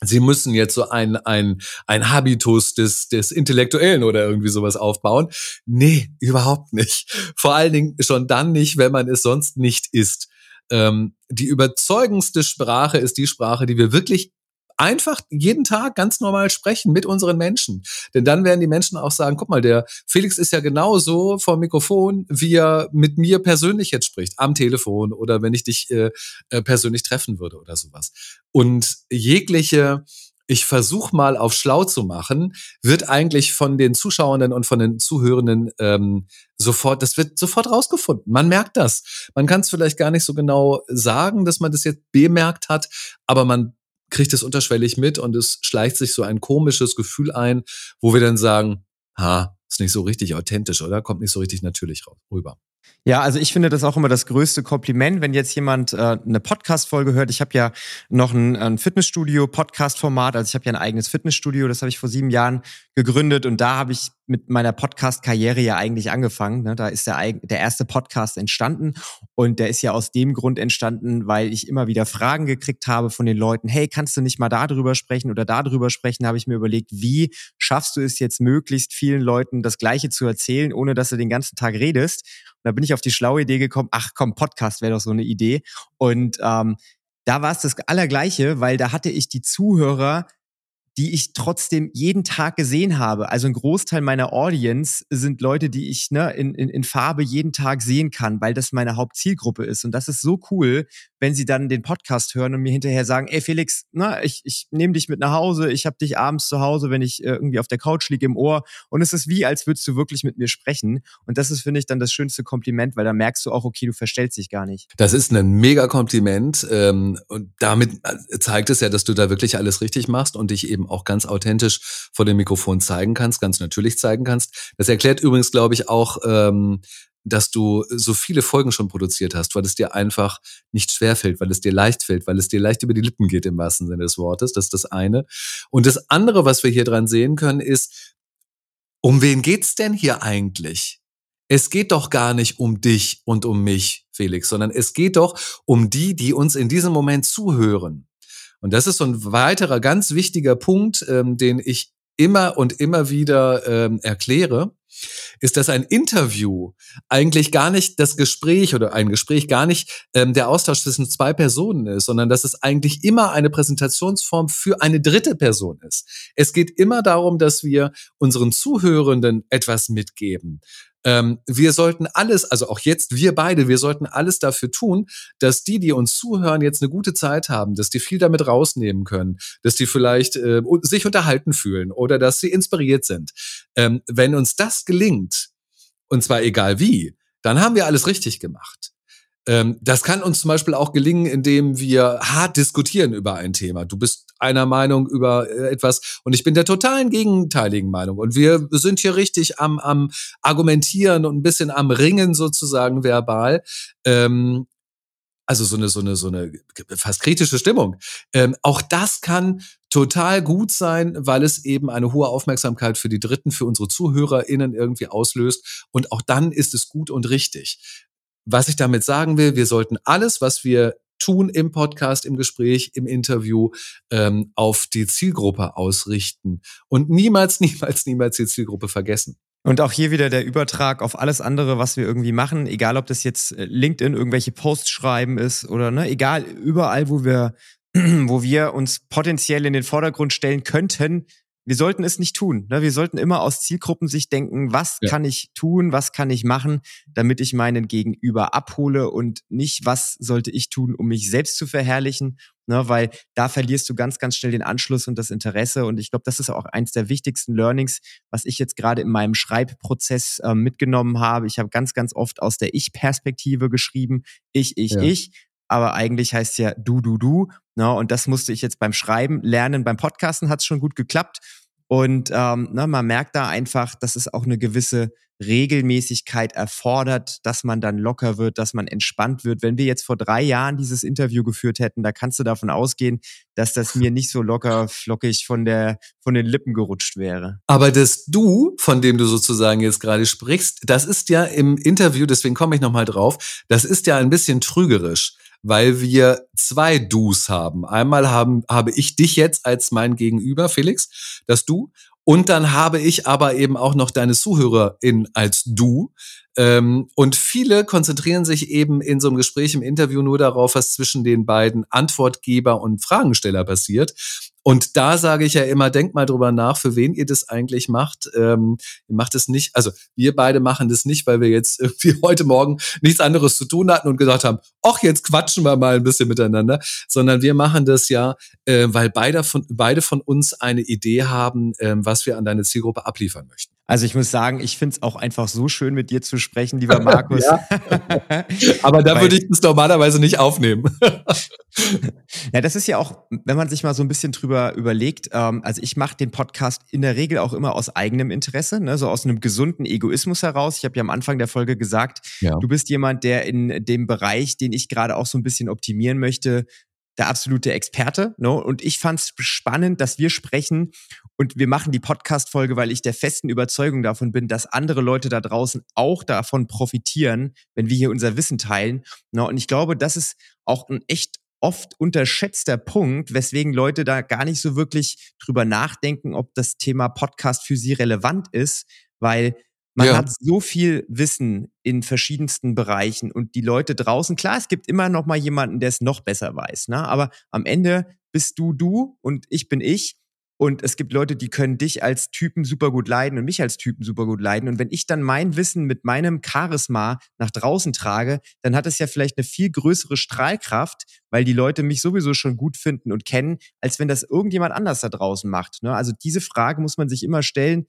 Sie müssen jetzt so ein, ein, ein Habitus des, des Intellektuellen oder irgendwie sowas aufbauen. Nee, überhaupt nicht. Vor allen Dingen schon dann nicht, wenn man es sonst nicht ist. Ähm, die überzeugendste Sprache ist die Sprache, die wir wirklich einfach jeden Tag ganz normal sprechen mit unseren Menschen. Denn dann werden die Menschen auch sagen, guck mal, der Felix ist ja genauso vor Mikrofon, wie er mit mir persönlich jetzt spricht, am Telefon oder wenn ich dich äh, äh persönlich treffen würde oder sowas. Und jegliche ich versuche mal auf schlau zu machen, wird eigentlich von den Zuschauenden und von den Zuhörenden ähm, sofort, das wird sofort rausgefunden. Man merkt das. Man kann es vielleicht gar nicht so genau sagen, dass man das jetzt bemerkt hat, aber man kriegt es unterschwellig mit und es schleicht sich so ein komisches Gefühl ein, wo wir dann sagen, ha, ist nicht so richtig authentisch, oder? Kommt nicht so richtig natürlich rüber. Ja, also ich finde das auch immer das größte Kompliment, wenn jetzt jemand äh, eine Podcast-Folge hört. Ich habe ja noch ein, ein Fitnessstudio-Podcast-Format, also ich habe ja ein eigenes Fitnessstudio, das habe ich vor sieben Jahren gegründet und da habe ich mit meiner Podcast-Karriere ja eigentlich angefangen. Ne? Da ist der, der erste Podcast entstanden und der ist ja aus dem Grund entstanden, weil ich immer wieder Fragen gekriegt habe von den Leuten, hey, kannst du nicht mal darüber sprechen oder darüber sprechen? habe ich mir überlegt, wie schaffst du es jetzt möglichst vielen Leuten das Gleiche zu erzählen, ohne dass du den ganzen Tag redest? Und da bin ich auf die schlaue Idee gekommen, ach komm, Podcast wäre doch so eine Idee. Und ähm, da war es das Allergleiche, weil da hatte ich die Zuhörer die ich trotzdem jeden Tag gesehen habe. Also ein Großteil meiner Audience sind Leute, die ich ne, in, in, in Farbe jeden Tag sehen kann, weil das meine Hauptzielgruppe ist. Und das ist so cool, wenn sie dann den Podcast hören und mir hinterher sagen, ey Felix, na, ich, ich nehme dich mit nach Hause, ich habe dich abends zu Hause, wenn ich äh, irgendwie auf der Couch liege im Ohr. Und es ist wie, als würdest du wirklich mit mir sprechen. Und das ist, finde ich, dann das schönste Kompliment, weil da merkst du auch, okay, du verstellst dich gar nicht. Das ist ein mega Kompliment. Ähm, und damit äh, zeigt es ja, dass du da wirklich alles richtig machst und dich eben auch ganz authentisch vor dem Mikrofon zeigen kannst, ganz natürlich zeigen kannst. Das erklärt übrigens, glaube ich, auch, ähm, dass du so viele Folgen schon produziert hast, weil es dir einfach nicht schwer fällt, weil es dir leicht fällt, weil es dir leicht über die Lippen geht im wahrsten Sinne des Wortes. Das ist das eine. Und das andere, was wir hier dran sehen können, ist, um wen geht's denn hier eigentlich? Es geht doch gar nicht um dich und um mich, Felix, sondern es geht doch um die, die uns in diesem Moment zuhören. Und das ist so ein weiterer ganz wichtiger Punkt, ähm, den ich immer und immer wieder ähm, erkläre. ist, dass ein Interview eigentlich gar nicht das Gespräch oder ein Gespräch gar nicht ähm, der Austausch zwischen zwei Personen ist, sondern dass es eigentlich immer eine Präsentationsform für eine dritte Person ist. Es geht immer darum, dass wir unseren Zuhörenden etwas mitgeben. Ähm, wir sollten alles, also auch jetzt wir beide, wir sollten alles dafür tun, dass die, die uns zuhören, jetzt eine gute Zeit haben, dass die viel damit rausnehmen können, dass die vielleicht äh, sich unterhalten fühlen oder dass sie inspiriert sind. Ähm, wenn uns das gelingt, und zwar egal wie, dann haben wir alles richtig gemacht. Ähm, das kann uns zum Beispiel auch gelingen, indem wir hart diskutieren über ein Thema. Du bist einer Meinung über äh, etwas und ich bin der totalen gegenteiligen Meinung. Und wir sind hier richtig am, am Argumentieren und ein bisschen am Ringen sozusagen verbal. Ähm, also so eine, so eine, so eine fast kritische Stimmung. Ähm, auch das kann total gut sein, weil es eben eine hohe Aufmerksamkeit für die Dritten, für unsere ZuhörerInnen irgendwie auslöst. Und auch dann ist es gut und richtig. Was ich damit sagen will, wir sollten alles, was wir tun im Podcast, im Gespräch, im Interview, ähm, auf die Zielgruppe ausrichten und niemals, niemals, niemals die Zielgruppe vergessen. Und auch hier wieder der Übertrag auf alles andere, was wir irgendwie machen, egal ob das jetzt äh, LinkedIn irgendwelche Posts schreiben ist oder ne, egal überall, wo wir, wo wir uns potenziell in den Vordergrund stellen könnten, wir sollten es nicht tun. Ne? Wir sollten immer aus Zielgruppensicht denken, was ja. kann ich tun, was kann ich machen, damit ich meinen Gegenüber abhole und nicht, was sollte ich tun, um mich selbst zu verherrlichen, ne? weil da verlierst du ganz, ganz schnell den Anschluss und das Interesse. Und ich glaube, das ist auch eins der wichtigsten Learnings, was ich jetzt gerade in meinem Schreibprozess äh, mitgenommen habe. Ich habe ganz, ganz oft aus der Ich-Perspektive geschrieben, ich, ich, ja. ich aber eigentlich heißt ja du, du, du. Ne? Und das musste ich jetzt beim Schreiben lernen. Beim Podcasten hat es schon gut geklappt. Und ähm, ne, man merkt da einfach, dass es auch eine gewisse Regelmäßigkeit erfordert, dass man dann locker wird, dass man entspannt wird. Wenn wir jetzt vor drei Jahren dieses Interview geführt hätten, da kannst du davon ausgehen, dass das mir nicht so locker flockig von der von den Lippen gerutscht wäre. Aber das Du, von dem du sozusagen jetzt gerade sprichst, das ist ja im Interview, deswegen komme ich noch mal drauf, das ist ja ein bisschen trügerisch weil wir zwei Dus haben. Einmal haben, habe ich dich jetzt als mein Gegenüber, Felix, das Du. Und dann habe ich aber eben auch noch deine Zuhörerin als Du. Ähm, und viele konzentrieren sich eben in so einem Gespräch im Interview nur darauf, was zwischen den beiden Antwortgeber und Fragensteller passiert. Und da sage ich ja immer, denkt mal drüber nach, für wen ihr das eigentlich macht. Ähm, ihr macht es nicht, also wir beide machen das nicht, weil wir jetzt irgendwie heute Morgen nichts anderes zu tun hatten und gesagt haben, ach, jetzt quatschen wir mal ein bisschen miteinander, sondern wir machen das ja, äh, weil beide von, beide von uns eine Idee haben, äh, was wir an deine Zielgruppe abliefern möchten. Also ich muss sagen, ich finde es auch einfach so schön, mit dir zu sprechen, lieber Markus. Aber da würde ich das normalerweise nicht aufnehmen. ja, das ist ja auch, wenn man sich mal so ein bisschen drüber überlegt, ähm, also ich mache den Podcast in der Regel auch immer aus eigenem Interesse, ne, so aus einem gesunden Egoismus heraus. Ich habe ja am Anfang der Folge gesagt, ja. du bist jemand, der in dem Bereich, den ich gerade auch so ein bisschen optimieren möchte, der absolute Experte. No? Und ich fand es spannend, dass wir sprechen und wir machen die Podcast-Folge, weil ich der festen Überzeugung davon bin, dass andere Leute da draußen auch davon profitieren, wenn wir hier unser Wissen teilen. No? Und ich glaube, das ist auch ein echt oft unterschätzter Punkt, weswegen Leute da gar nicht so wirklich drüber nachdenken, ob das Thema Podcast für sie relevant ist, weil man ja. hat so viel Wissen in verschiedensten Bereichen und die Leute draußen, klar, es gibt immer noch mal jemanden, der es noch besser weiß, ne? aber am Ende bist du du und ich bin ich und es gibt Leute, die können dich als Typen super gut leiden und mich als Typen super gut leiden. Und wenn ich dann mein Wissen mit meinem Charisma nach draußen trage, dann hat es ja vielleicht eine viel größere Strahlkraft, weil die Leute mich sowieso schon gut finden und kennen, als wenn das irgendjemand anders da draußen macht. Ne? Also diese Frage muss man sich immer stellen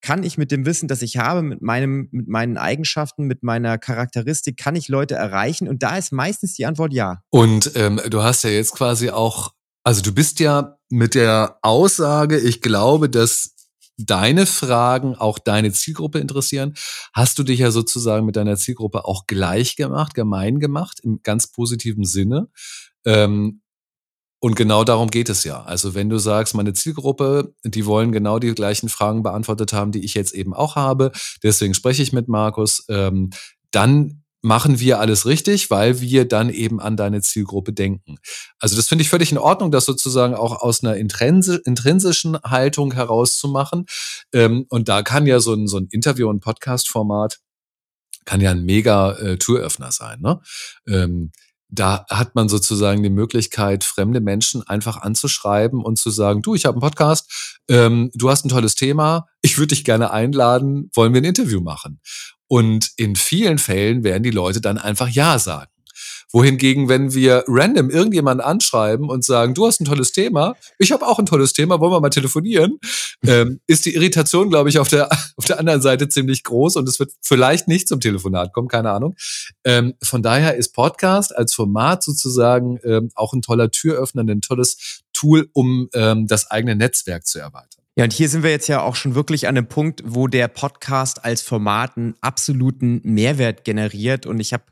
kann ich mit dem Wissen, das ich habe, mit meinem, mit meinen Eigenschaften, mit meiner Charakteristik, kann ich Leute erreichen? Und da ist meistens die Antwort ja. Und ähm, du hast ja jetzt quasi auch, also du bist ja mit der Aussage, ich glaube, dass deine Fragen auch deine Zielgruppe interessieren, hast du dich ja sozusagen mit deiner Zielgruppe auch gleich gemacht, gemein gemacht, im ganz positiven Sinne. Ähm, und genau darum geht es ja. Also wenn du sagst, meine Zielgruppe, die wollen genau die gleichen Fragen beantwortet haben, die ich jetzt eben auch habe, deswegen spreche ich mit Markus, ähm, dann machen wir alles richtig, weil wir dann eben an deine Zielgruppe denken. Also das finde ich völlig in Ordnung, das sozusagen auch aus einer intrinsischen Haltung herauszumachen. Ähm, und da kann ja so ein, so ein Interview- und Podcast-Format kann ja ein mega äh, Türöffner sein. Ne? Ähm, da hat man sozusagen die Möglichkeit, fremde Menschen einfach anzuschreiben und zu sagen, du, ich habe einen Podcast, ähm, du hast ein tolles Thema, ich würde dich gerne einladen, wollen wir ein Interview machen? Und in vielen Fällen werden die Leute dann einfach Ja sagen wohingegen, wenn wir random irgendjemanden anschreiben und sagen, du hast ein tolles Thema, ich habe auch ein tolles Thema, wollen wir mal telefonieren, ähm, ist die Irritation, glaube ich, auf der, auf der anderen Seite ziemlich groß und es wird vielleicht nicht zum Telefonat kommen, keine Ahnung. Ähm, von daher ist Podcast als Format sozusagen ähm, auch ein toller Türöffner, ein tolles Tool, um ähm, das eigene Netzwerk zu erweitern. Ja, und hier sind wir jetzt ja auch schon wirklich an einem Punkt, wo der Podcast als Format einen absoluten Mehrwert generiert. Und ich habe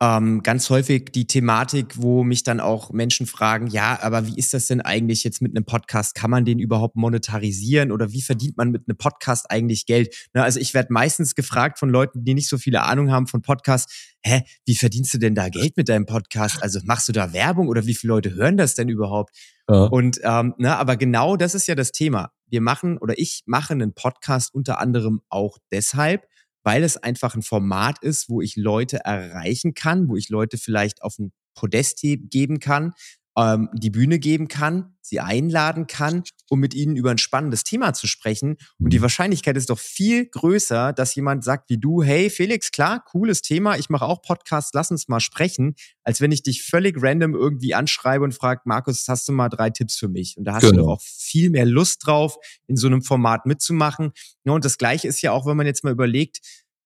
ähm, ganz häufig die Thematik, wo mich dann auch Menschen fragen, ja, aber wie ist das denn eigentlich jetzt mit einem Podcast? Kann man den überhaupt monetarisieren oder wie verdient man mit einem Podcast eigentlich Geld? Na, also ich werde meistens gefragt von Leuten, die nicht so viele Ahnung haben von Podcasts, hä, wie verdienst du denn da Geld mit deinem Podcast? Also machst du da Werbung oder wie viele Leute hören das denn überhaupt? Ja. Und ähm, na, aber genau das ist ja das Thema. Wir machen oder ich mache einen Podcast unter anderem auch deshalb, weil es einfach ein Format ist, wo ich Leute erreichen kann, wo ich Leute vielleicht auf ein Podest geben kann, ähm, die Bühne geben kann, sie einladen kann, um mit ihnen über ein spannendes Thema zu sprechen. Und die. Wahrscheinlichkeit ist doch viel größer, dass jemand sagt wie du, hey Felix, klar, cooles Thema, ich mache auch Podcasts, lass uns mal sprechen, als wenn ich dich völlig random irgendwie anschreibe und frage, Markus, hast du mal drei Tipps für mich? Und da hast genau. du doch auch viel mehr Lust drauf, in so einem Format mitzumachen. Ja, und das Gleiche ist ja auch, wenn man jetzt mal überlegt,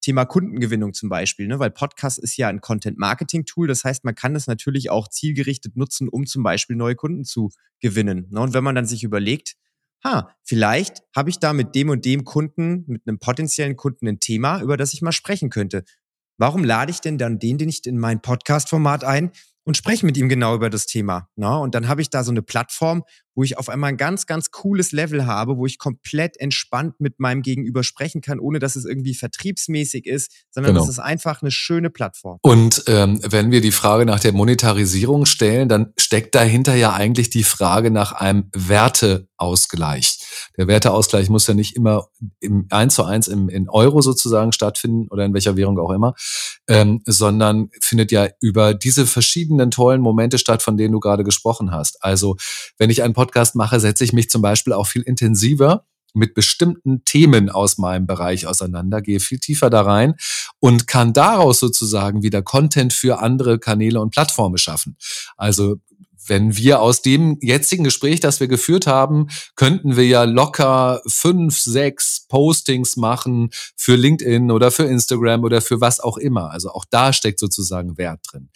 Thema Kundengewinnung zum Beispiel, ne? weil Podcast ist ja ein Content-Marketing-Tool. Das heißt, man kann das natürlich auch zielgerichtet nutzen, um zum Beispiel neue Kunden zu gewinnen. Ne? Und wenn man dann sich überlegt, ha, vielleicht habe ich da mit dem und dem Kunden, mit einem potenziellen Kunden ein Thema, über das ich mal sprechen könnte. Warum lade ich denn dann den, den nicht in mein Podcast-Format ein, und spreche mit ihm genau über das Thema. Ne? Und dann habe ich da so eine Plattform, wo ich auf einmal ein ganz, ganz cooles Level habe, wo ich komplett entspannt mit meinem Gegenüber sprechen kann, ohne dass es irgendwie vertriebsmäßig ist, sondern genau. das ist einfach eine schöne Plattform. Und ähm, wenn wir die Frage nach der Monetarisierung stellen, dann steckt dahinter ja eigentlich die Frage nach einem Werteausgleich. Der Werteausgleich muss ja nicht immer im eins zu eins im, in Euro sozusagen stattfinden oder in welcher Währung auch immer, ähm, sondern findet ja über diese verschiedenen tollen Momente statt, von denen du gerade gesprochen hast. Also wenn ich einen Podcast mache, setze ich mich zum Beispiel auch viel intensiver mit bestimmten Themen aus meinem Bereich auseinander, gehe viel tiefer da rein und kann daraus sozusagen wieder Content für andere Kanäle und Plattformen schaffen. Also wenn wir aus dem jetzigen Gespräch, das wir geführt haben, könnten wir ja locker fünf, sechs Postings machen für LinkedIn oder für Instagram oder für was auch immer. Also auch da steckt sozusagen Wert drin.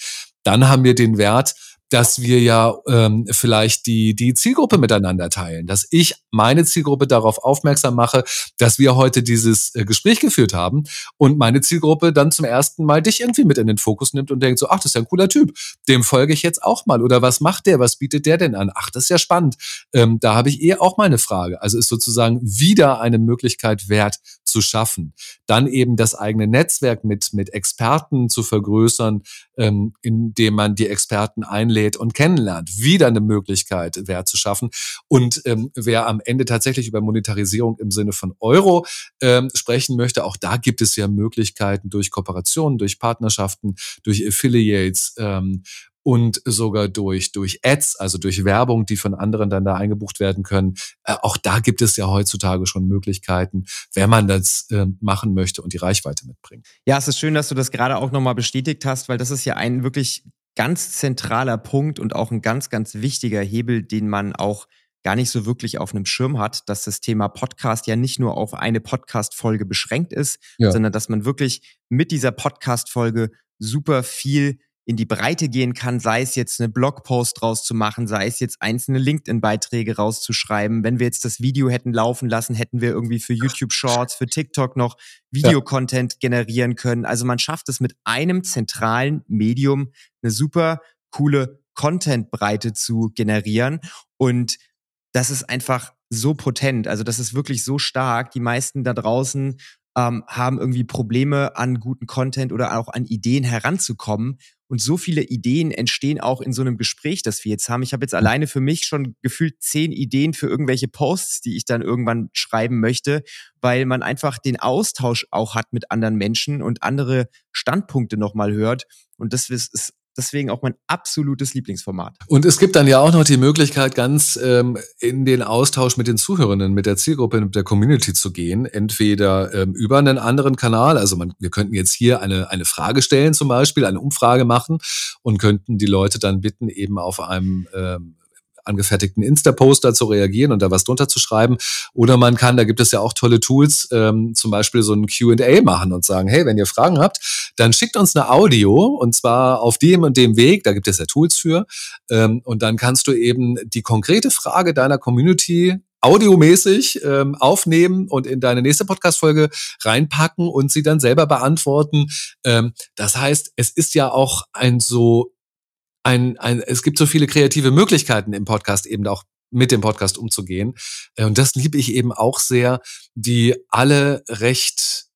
Dann haben wir den Wert, dass wir ja ähm, vielleicht die, die Zielgruppe miteinander teilen, dass ich meine Zielgruppe darauf aufmerksam mache, dass wir heute dieses äh, Gespräch geführt haben und meine Zielgruppe dann zum ersten Mal dich irgendwie mit in den Fokus nimmt und denkt so, ach, das ist ja ein cooler Typ, dem folge ich jetzt auch mal oder was macht der, was bietet der denn an? Ach, das ist ja spannend. Ähm, da habe ich eh auch mal eine Frage. Also ist sozusagen wieder eine Möglichkeit Wert zu schaffen. Dann eben das eigene Netzwerk mit, mit Experten zu vergrößern, ähm, indem man die Experten einlädt und kennenlernt. Wieder eine Möglichkeit, Wert zu schaffen. Und ähm, wer am Ende tatsächlich über Monetarisierung im Sinne von Euro ähm, sprechen möchte, auch da gibt es ja Möglichkeiten durch Kooperationen, durch Partnerschaften, durch Affiliates, ähm, und sogar durch, durch Ads, also durch Werbung, die von anderen dann da eingebucht werden können. Äh, auch da gibt es ja heutzutage schon Möglichkeiten, wenn man das äh, machen möchte und die Reichweite mitbringt. Ja, es ist schön, dass du das gerade auch nochmal bestätigt hast, weil das ist ja ein wirklich ganz zentraler Punkt und auch ein ganz, ganz wichtiger Hebel, den man auch gar nicht so wirklich auf einem Schirm hat, dass das Thema Podcast ja nicht nur auf eine Podcast-Folge beschränkt ist, ja. sondern dass man wirklich mit dieser Podcast-Folge super viel in die Breite gehen kann, sei es jetzt eine Blogpost rauszumachen, sei es jetzt einzelne LinkedIn-Beiträge rauszuschreiben. Wenn wir jetzt das Video hätten laufen lassen, hätten wir irgendwie für YouTube Shorts, für TikTok noch Videocontent ja. generieren können. Also man schafft es mit einem zentralen Medium eine super coole Content-Breite zu generieren. Und das ist einfach so potent. Also das ist wirklich so stark. Die meisten da draußen ähm, haben irgendwie Probleme an guten Content oder auch an Ideen heranzukommen. Und so viele Ideen entstehen auch in so einem Gespräch, das wir jetzt haben. Ich habe jetzt alleine für mich schon gefühlt zehn Ideen für irgendwelche Posts, die ich dann irgendwann schreiben möchte, weil man einfach den Austausch auch hat mit anderen Menschen und andere Standpunkte nochmal hört. Und das ist deswegen auch mein absolutes Lieblingsformat. Und es gibt dann ja auch noch die Möglichkeit, ganz ähm, in den Austausch mit den Zuhörenden, mit der Zielgruppe, mit der Community zu gehen. Entweder ähm, über einen anderen Kanal, also man, wir könnten jetzt hier eine, eine Frage stellen zum Beispiel, eine Umfrage machen und könnten die Leute dann bitten, eben auf einem ähm, angefertigten Insta-Poster zu reagieren und da was drunter zu schreiben. Oder man kann, da gibt es ja auch tolle Tools, ähm, zum Beispiel so ein QA machen und sagen, hey, wenn ihr Fragen habt, dann schickt uns eine Audio und zwar auf dem und dem Weg, da gibt es ja Tools für. Ähm, und dann kannst du eben die konkrete Frage deiner Community audiomäßig ähm, aufnehmen und in deine nächste Podcast-Folge reinpacken und sie dann selber beantworten. Ähm, das heißt, es ist ja auch ein so ein, ein, es gibt so viele kreative Möglichkeiten im Podcast eben auch mit dem Podcast umzugehen. Äh, und das liebe ich eben auch sehr, die alle recht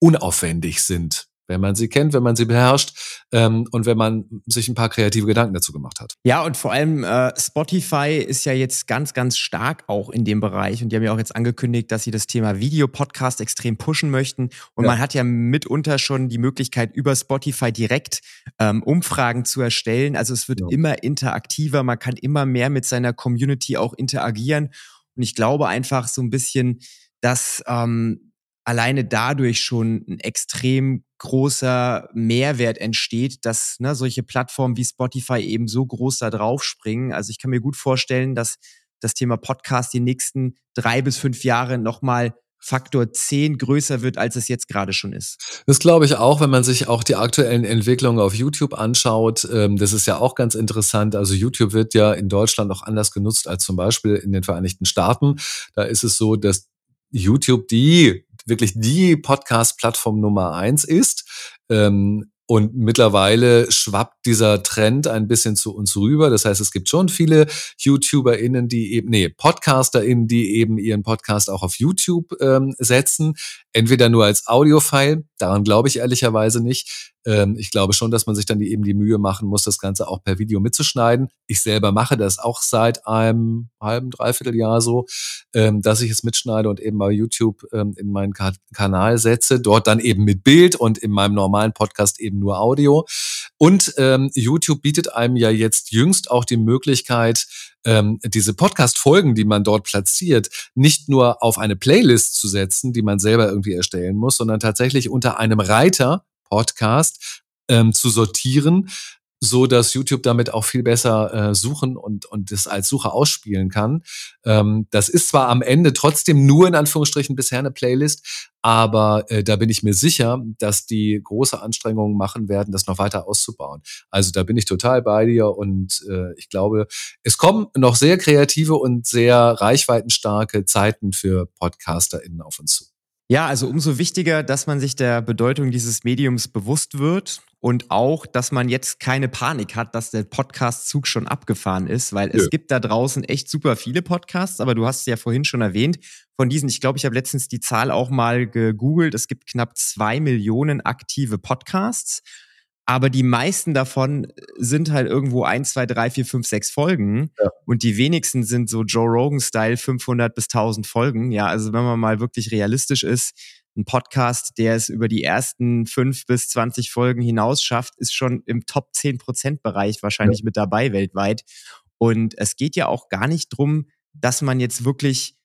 unaufwendig sind wenn man sie kennt, wenn man sie beherrscht ähm, und wenn man sich ein paar kreative Gedanken dazu gemacht hat. Ja, und vor allem äh, Spotify ist ja jetzt ganz, ganz stark auch in dem Bereich und die haben ja auch jetzt angekündigt, dass sie das Thema Videopodcast extrem pushen möchten und ja. man hat ja mitunter schon die Möglichkeit, über Spotify direkt ähm, Umfragen zu erstellen. Also es wird ja. immer interaktiver, man kann immer mehr mit seiner Community auch interagieren und ich glaube einfach so ein bisschen, dass ähm, alleine dadurch schon ein extrem großer Mehrwert entsteht, dass ne, solche Plattformen wie Spotify eben so groß da drauf springen. Also ich kann mir gut vorstellen, dass das Thema Podcast die nächsten drei bis fünf Jahre nochmal Faktor 10 größer wird, als es jetzt gerade schon ist. Das glaube ich auch, wenn man sich auch die aktuellen Entwicklungen auf YouTube anschaut. Ähm, das ist ja auch ganz interessant. Also YouTube wird ja in Deutschland auch anders genutzt als zum Beispiel in den Vereinigten Staaten. Da ist es so, dass YouTube die wirklich die Podcast-Plattform Nummer eins ist. Ähm, und mittlerweile schwappt dieser Trend ein bisschen zu uns rüber. Das heißt, es gibt schon viele YouTuberInnen, die eben, nee, PodcasterInnen, die eben ihren Podcast auch auf YouTube ähm, setzen. Entweder nur als Audiofile, daran glaube ich ehrlicherweise nicht. Ähm, ich glaube schon, dass man sich dann die, eben die Mühe machen muss, das Ganze auch per Video mitzuschneiden. Ich selber mache das auch seit einem halben, dreiviertel Jahr so, ähm, dass ich es mitschneide und eben bei YouTube ähm, in meinen Ka Kanal setze. Dort dann eben mit Bild und in meinem normalen Podcast eben nur Audio. Und ähm, YouTube bietet einem ja jetzt jüngst auch die Möglichkeit, ähm, diese Podcast-Folgen, die man dort platziert, nicht nur auf eine Playlist zu setzen, die man selber irgendwie erstellen muss, sondern tatsächlich unter einem Reiter Podcast ähm, zu sortieren, so dass YouTube damit auch viel besser äh, suchen und und das als Suche ausspielen kann. Ähm, das ist zwar am Ende trotzdem nur in Anführungsstrichen bisher eine Playlist, aber äh, da bin ich mir sicher, dass die große Anstrengungen machen werden, das noch weiter auszubauen. Also da bin ich total bei dir und äh, ich glaube, es kommen noch sehr kreative und sehr reichweitenstarke Zeiten für PodcasterInnen auf uns zu. Ja, also umso wichtiger, dass man sich der Bedeutung dieses Mediums bewusst wird und auch, dass man jetzt keine Panik hat, dass der Podcast-Zug schon abgefahren ist, weil ja. es gibt da draußen echt super viele Podcasts, aber du hast es ja vorhin schon erwähnt, von diesen, ich glaube, ich habe letztens die Zahl auch mal gegoogelt, es gibt knapp zwei Millionen aktive Podcasts aber die meisten davon sind halt irgendwo ein, zwei, drei, vier, fünf, sechs Folgen. Ja. Und die wenigsten sind so Joe Rogan-Style 500 bis 1000 Folgen. Ja, also wenn man mal wirklich realistisch ist, ein Podcast, der es über die ersten fünf bis 20 Folgen hinaus schafft, ist schon im Top 10 Prozent Bereich wahrscheinlich ja. mit dabei weltweit. Und es geht ja auch gar nicht drum, dass man jetzt wirklich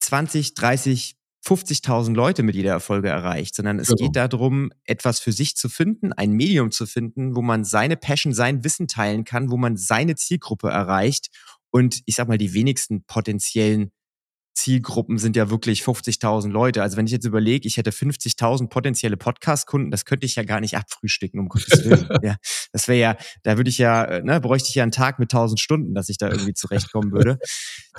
20, 30, 50.000 Leute mit jeder Folge erreicht, sondern es genau. geht darum, etwas für sich zu finden, ein Medium zu finden, wo man seine Passion, sein Wissen teilen kann, wo man seine Zielgruppe erreicht und ich sag mal, die wenigsten potenziellen Zielgruppen sind ja wirklich 50.000 Leute. Also wenn ich jetzt überlege, ich hätte 50.000 potenzielle Podcast-Kunden, das könnte ich ja gar nicht abfrühstücken, um Gottes Willen. ja, das wäre ja, da würde ich ja, äh, ne, bräuchte ich ja einen Tag mit 1000 Stunden, dass ich da irgendwie zurechtkommen würde.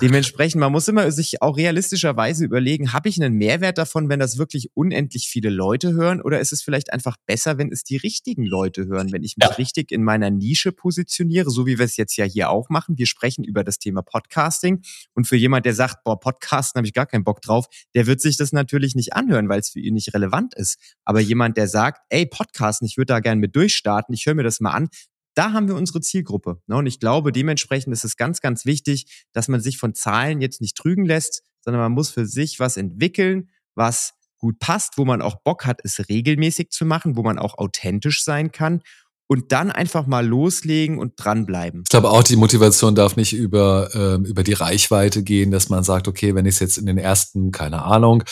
Dementsprechend, man muss immer sich auch realistischerweise überlegen, habe ich einen Mehrwert davon, wenn das wirklich unendlich viele Leute hören oder ist es vielleicht einfach besser, wenn es die richtigen Leute hören, wenn ich mich ja. richtig in meiner Nische positioniere, so wie wir es jetzt ja hier auch machen. Wir sprechen über das Thema Podcasting und für jemand, der sagt, boah, Podcast Podcasten habe ich gar keinen Bock drauf, der wird sich das natürlich nicht anhören, weil es für ihn nicht relevant ist. Aber jemand, der sagt, ey, Podcasten, ich würde da gerne mit durchstarten, ich höre mir das mal an, da haben wir unsere Zielgruppe. Ne? Und ich glaube, dementsprechend ist es ganz, ganz wichtig, dass man sich von Zahlen jetzt nicht trügen lässt, sondern man muss für sich was entwickeln, was gut passt, wo man auch Bock hat, es regelmäßig zu machen, wo man auch authentisch sein kann und dann einfach mal loslegen und dranbleiben. Ich glaube auch, die Motivation darf nicht über, äh, über die Reichweite gehen, dass man sagt, okay, wenn ich es jetzt in den ersten, keine Ahnung,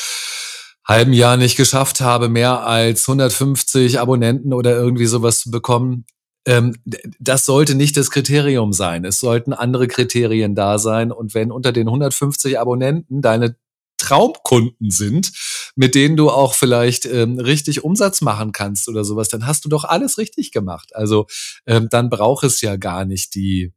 halben Jahr nicht geschafft habe, mehr als 150 Abonnenten oder irgendwie sowas zu bekommen, ähm, das sollte nicht das Kriterium sein. Es sollten andere Kriterien da sein. Und wenn unter den 150 Abonnenten deine Traumkunden sind, mit denen du auch vielleicht ähm, richtig Umsatz machen kannst oder sowas, dann hast du doch alles richtig gemacht. Also ähm, dann braucht es ja gar nicht die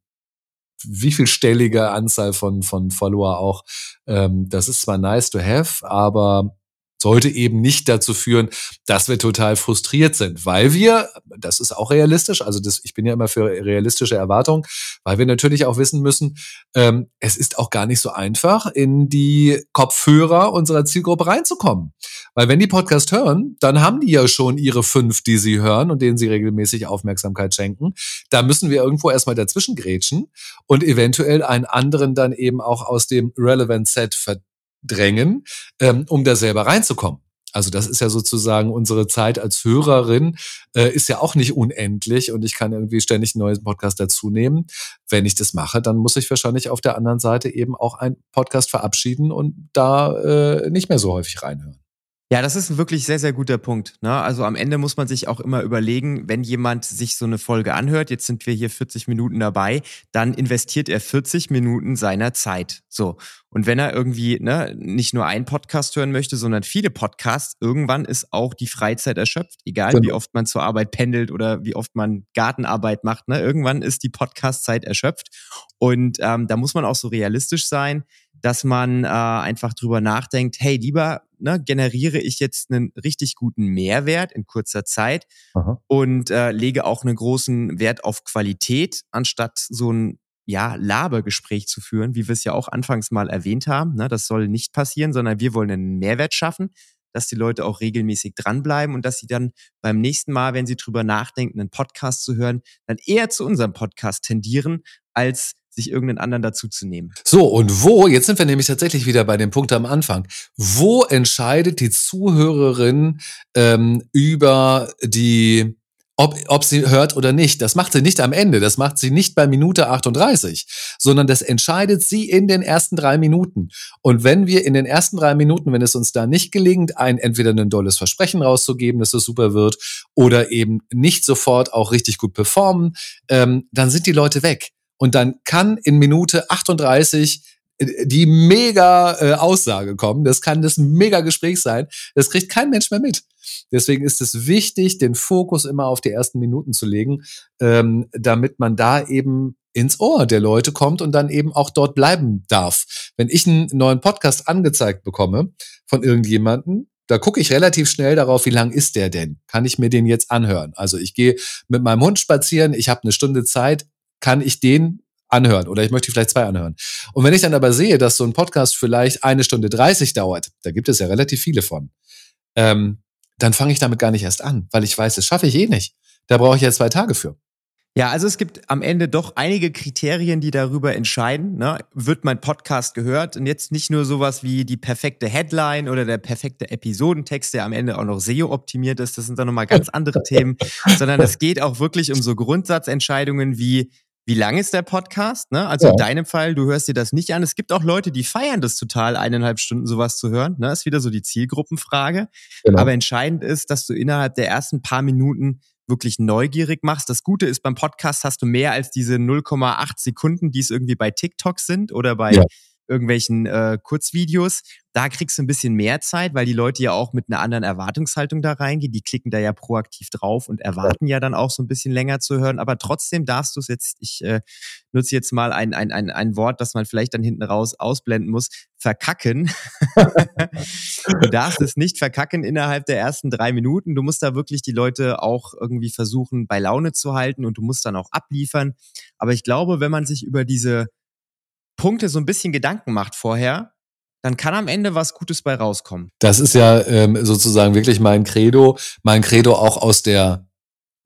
wie viel stellige Anzahl von, von Follower auch. Ähm, das ist zwar nice to have, aber sollte eben nicht dazu führen, dass wir total frustriert sind, weil wir, das ist auch realistisch, also das, ich bin ja immer für realistische Erwartungen, weil wir natürlich auch wissen müssen, ähm, es ist auch gar nicht so einfach, in die Kopfhörer unserer Zielgruppe reinzukommen. Weil wenn die Podcast hören, dann haben die ja schon ihre fünf, die sie hören und denen sie regelmäßig Aufmerksamkeit schenken. Da müssen wir irgendwo erstmal dazwischen grätschen und eventuell einen anderen dann eben auch aus dem Relevant Set drängen, ähm, um da selber reinzukommen. Also das ist ja sozusagen unsere Zeit als Hörerin äh, ist ja auch nicht unendlich und ich kann irgendwie ständig einen neuen Podcast dazu nehmen. Wenn ich das mache, dann muss ich wahrscheinlich auf der anderen Seite eben auch einen Podcast verabschieden und da äh, nicht mehr so häufig reinhören. Ja, das ist ein wirklich sehr, sehr guter Punkt. Ne? Also am Ende muss man sich auch immer überlegen, wenn jemand sich so eine Folge anhört, jetzt sind wir hier 40 Minuten dabei, dann investiert er 40 Minuten seiner Zeit. So. Und wenn er irgendwie ne, nicht nur einen Podcast hören möchte, sondern viele Podcasts, irgendwann ist auch die Freizeit erschöpft. Egal genau. wie oft man zur Arbeit pendelt oder wie oft man Gartenarbeit macht, ne? irgendwann ist die Podcastzeit erschöpft. Und ähm, da muss man auch so realistisch sein dass man äh, einfach drüber nachdenkt, hey, lieber ne, generiere ich jetzt einen richtig guten Mehrwert in kurzer Zeit Aha. und äh, lege auch einen großen Wert auf Qualität, anstatt so ein ja, Labergespräch zu führen, wie wir es ja auch anfangs mal erwähnt haben. Ne, das soll nicht passieren, sondern wir wollen einen Mehrwert schaffen, dass die Leute auch regelmäßig dranbleiben und dass sie dann beim nächsten Mal, wenn sie drüber nachdenken, einen Podcast zu hören, dann eher zu unserem Podcast tendieren, als sich irgendeinen anderen dazuzunehmen. So, und wo, jetzt sind wir nämlich tatsächlich wieder bei dem Punkt am Anfang, wo entscheidet die Zuhörerin ähm, über die, ob, ob sie hört oder nicht. Das macht sie nicht am Ende, das macht sie nicht bei Minute 38, sondern das entscheidet sie in den ersten drei Minuten. Und wenn wir in den ersten drei Minuten, wenn es uns da nicht gelingt, ein entweder ein dolles Versprechen rauszugeben, dass es super wird, oder eben nicht sofort auch richtig gut performen, ähm, dann sind die Leute weg. Und dann kann in Minute 38 äh, die mega äh, Aussage kommen. Das kann das mega Gespräch sein. Das kriegt kein Mensch mehr mit. Deswegen ist es wichtig, den Fokus immer auf die ersten Minuten zu legen, ähm, damit man da eben ins Ohr der Leute kommt und dann eben auch dort bleiben darf. Wenn ich einen neuen Podcast angezeigt bekomme von irgendjemanden, da gucke ich relativ schnell darauf, wie lang ist der denn? Kann ich mir den jetzt anhören? Also ich gehe mit meinem Hund spazieren, ich habe eine Stunde Zeit, kann ich den anhören oder ich möchte vielleicht zwei anhören. Und wenn ich dann aber sehe, dass so ein Podcast vielleicht eine Stunde 30 dauert, da gibt es ja relativ viele von, ähm, dann fange ich damit gar nicht erst an, weil ich weiß, das schaffe ich eh nicht. Da brauche ich ja zwei Tage für. Ja, also es gibt am Ende doch einige Kriterien, die darüber entscheiden. Ne? Wird mein Podcast gehört? Und jetzt nicht nur sowas wie die perfekte Headline oder der perfekte Episodentext, der am Ende auch noch SEO-optimiert ist. Das sind dann nochmal ganz andere Themen. Sondern es geht auch wirklich um so Grundsatzentscheidungen wie, wie lang ist der Podcast? Ne? Also ja. in deinem Fall, du hörst dir das nicht an. Es gibt auch Leute, die feiern das total, eineinhalb Stunden sowas zu hören. Ne? Ist wieder so die Zielgruppenfrage. Genau. Aber entscheidend ist, dass du innerhalb der ersten paar Minuten wirklich neugierig machst. Das Gute ist, beim Podcast hast du mehr als diese 0,8 Sekunden, die es irgendwie bei TikTok sind oder bei ja irgendwelchen äh, Kurzvideos. Da kriegst du ein bisschen mehr Zeit, weil die Leute ja auch mit einer anderen Erwartungshaltung da reingehen. Die klicken da ja proaktiv drauf und erwarten ja dann auch so ein bisschen länger zu hören. Aber trotzdem darfst du es jetzt, ich äh, nutze jetzt mal ein, ein, ein, ein Wort, das man vielleicht dann hinten raus ausblenden muss, verkacken. du darfst es nicht verkacken innerhalb der ersten drei Minuten. Du musst da wirklich die Leute auch irgendwie versuchen, bei Laune zu halten und du musst dann auch abliefern. Aber ich glaube, wenn man sich über diese Punkte so ein bisschen Gedanken macht vorher, dann kann am Ende was Gutes bei rauskommen. Das ist ja ähm, sozusagen wirklich mein Credo, mein Credo auch aus der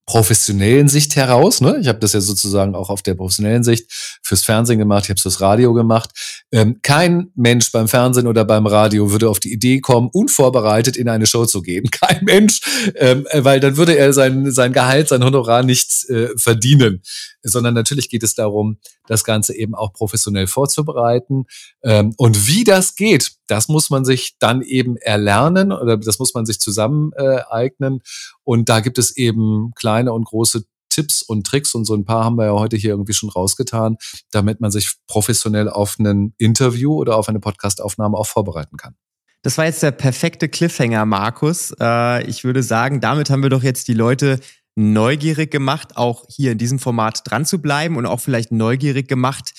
professionellen Sicht heraus. Ne? Ich habe das ja sozusagen auch auf der professionellen Sicht fürs Fernsehen gemacht, ich habe es fürs Radio gemacht. Ähm, kein Mensch beim Fernsehen oder beim Radio würde auf die Idee kommen, unvorbereitet in eine Show zu gehen. Kein Mensch, ähm, weil dann würde er sein, sein Gehalt, sein Honorar nicht äh, verdienen. Sondern natürlich geht es darum, das Ganze eben auch professionell vorzubereiten. Ähm, und wie das geht, das muss man sich dann eben erlernen oder das muss man sich zusammen äh, eignen. Und da gibt es eben kleine und große Tipps und Tricks und so ein paar haben wir ja heute hier irgendwie schon rausgetan, damit man sich professionell auf ein Interview oder auf eine Podcastaufnahme auch vorbereiten kann. Das war jetzt der perfekte Cliffhanger, Markus. Äh, ich würde sagen, damit haben wir doch jetzt die Leute neugierig gemacht, auch hier in diesem Format dran zu bleiben und auch vielleicht neugierig gemacht,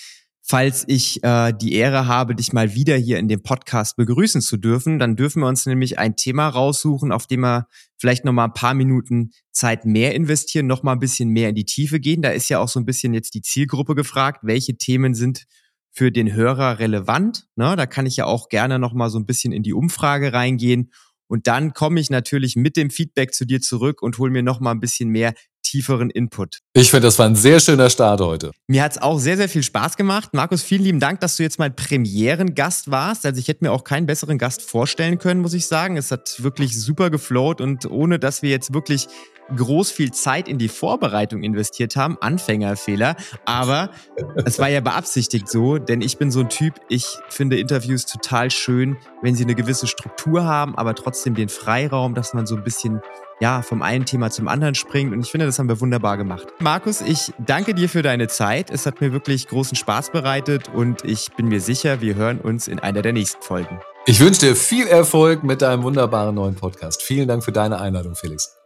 falls ich äh, die Ehre habe, dich mal wieder hier in dem Podcast begrüßen zu dürfen. Dann dürfen wir uns nämlich ein Thema raussuchen, auf dem wir vielleicht noch mal ein paar Minuten Zeit mehr investieren, noch mal ein bisschen mehr in die Tiefe gehen. Da ist ja auch so ein bisschen jetzt die Zielgruppe gefragt, welche Themen sind für den Hörer relevant. Ne? Da kann ich ja auch gerne noch mal so ein bisschen in die Umfrage reingehen und dann komme ich natürlich mit dem Feedback zu dir zurück und hole mir noch mal ein bisschen mehr tieferen Input. Ich finde, das war ein sehr schöner Start heute. Mir hat es auch sehr, sehr viel Spaß gemacht. Markus, vielen lieben Dank, dass du jetzt mein Premierengast warst. Also ich hätte mir auch keinen besseren Gast vorstellen können, muss ich sagen. Es hat wirklich super geflowt und ohne, dass wir jetzt wirklich groß viel Zeit in die Vorbereitung investiert haben. Anfängerfehler. Aber es war ja beabsichtigt so, denn ich bin so ein Typ, ich finde Interviews total schön, wenn sie eine gewisse Struktur haben, aber trotzdem den Freiraum, dass man so ein bisschen ja, vom einen Thema zum anderen springt. Und ich finde, das haben wir wunderbar gemacht. Markus, ich danke dir für deine Zeit. Es hat mir wirklich großen Spaß bereitet und ich bin mir sicher, wir hören uns in einer der nächsten Folgen. Ich wünsche dir viel Erfolg mit deinem wunderbaren neuen Podcast. Vielen Dank für deine Einladung, Felix.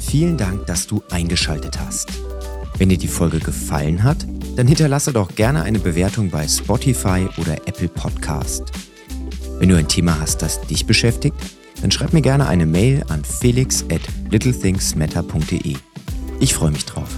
Vielen Dank, dass du eingeschaltet hast. Wenn dir die Folge gefallen hat, dann hinterlasse doch gerne eine Bewertung bei Spotify oder Apple Podcast. Wenn du ein Thema hast, das dich beschäftigt, dann schreib mir gerne eine Mail an felix at littlethingsmatter.de. Ich freue mich drauf.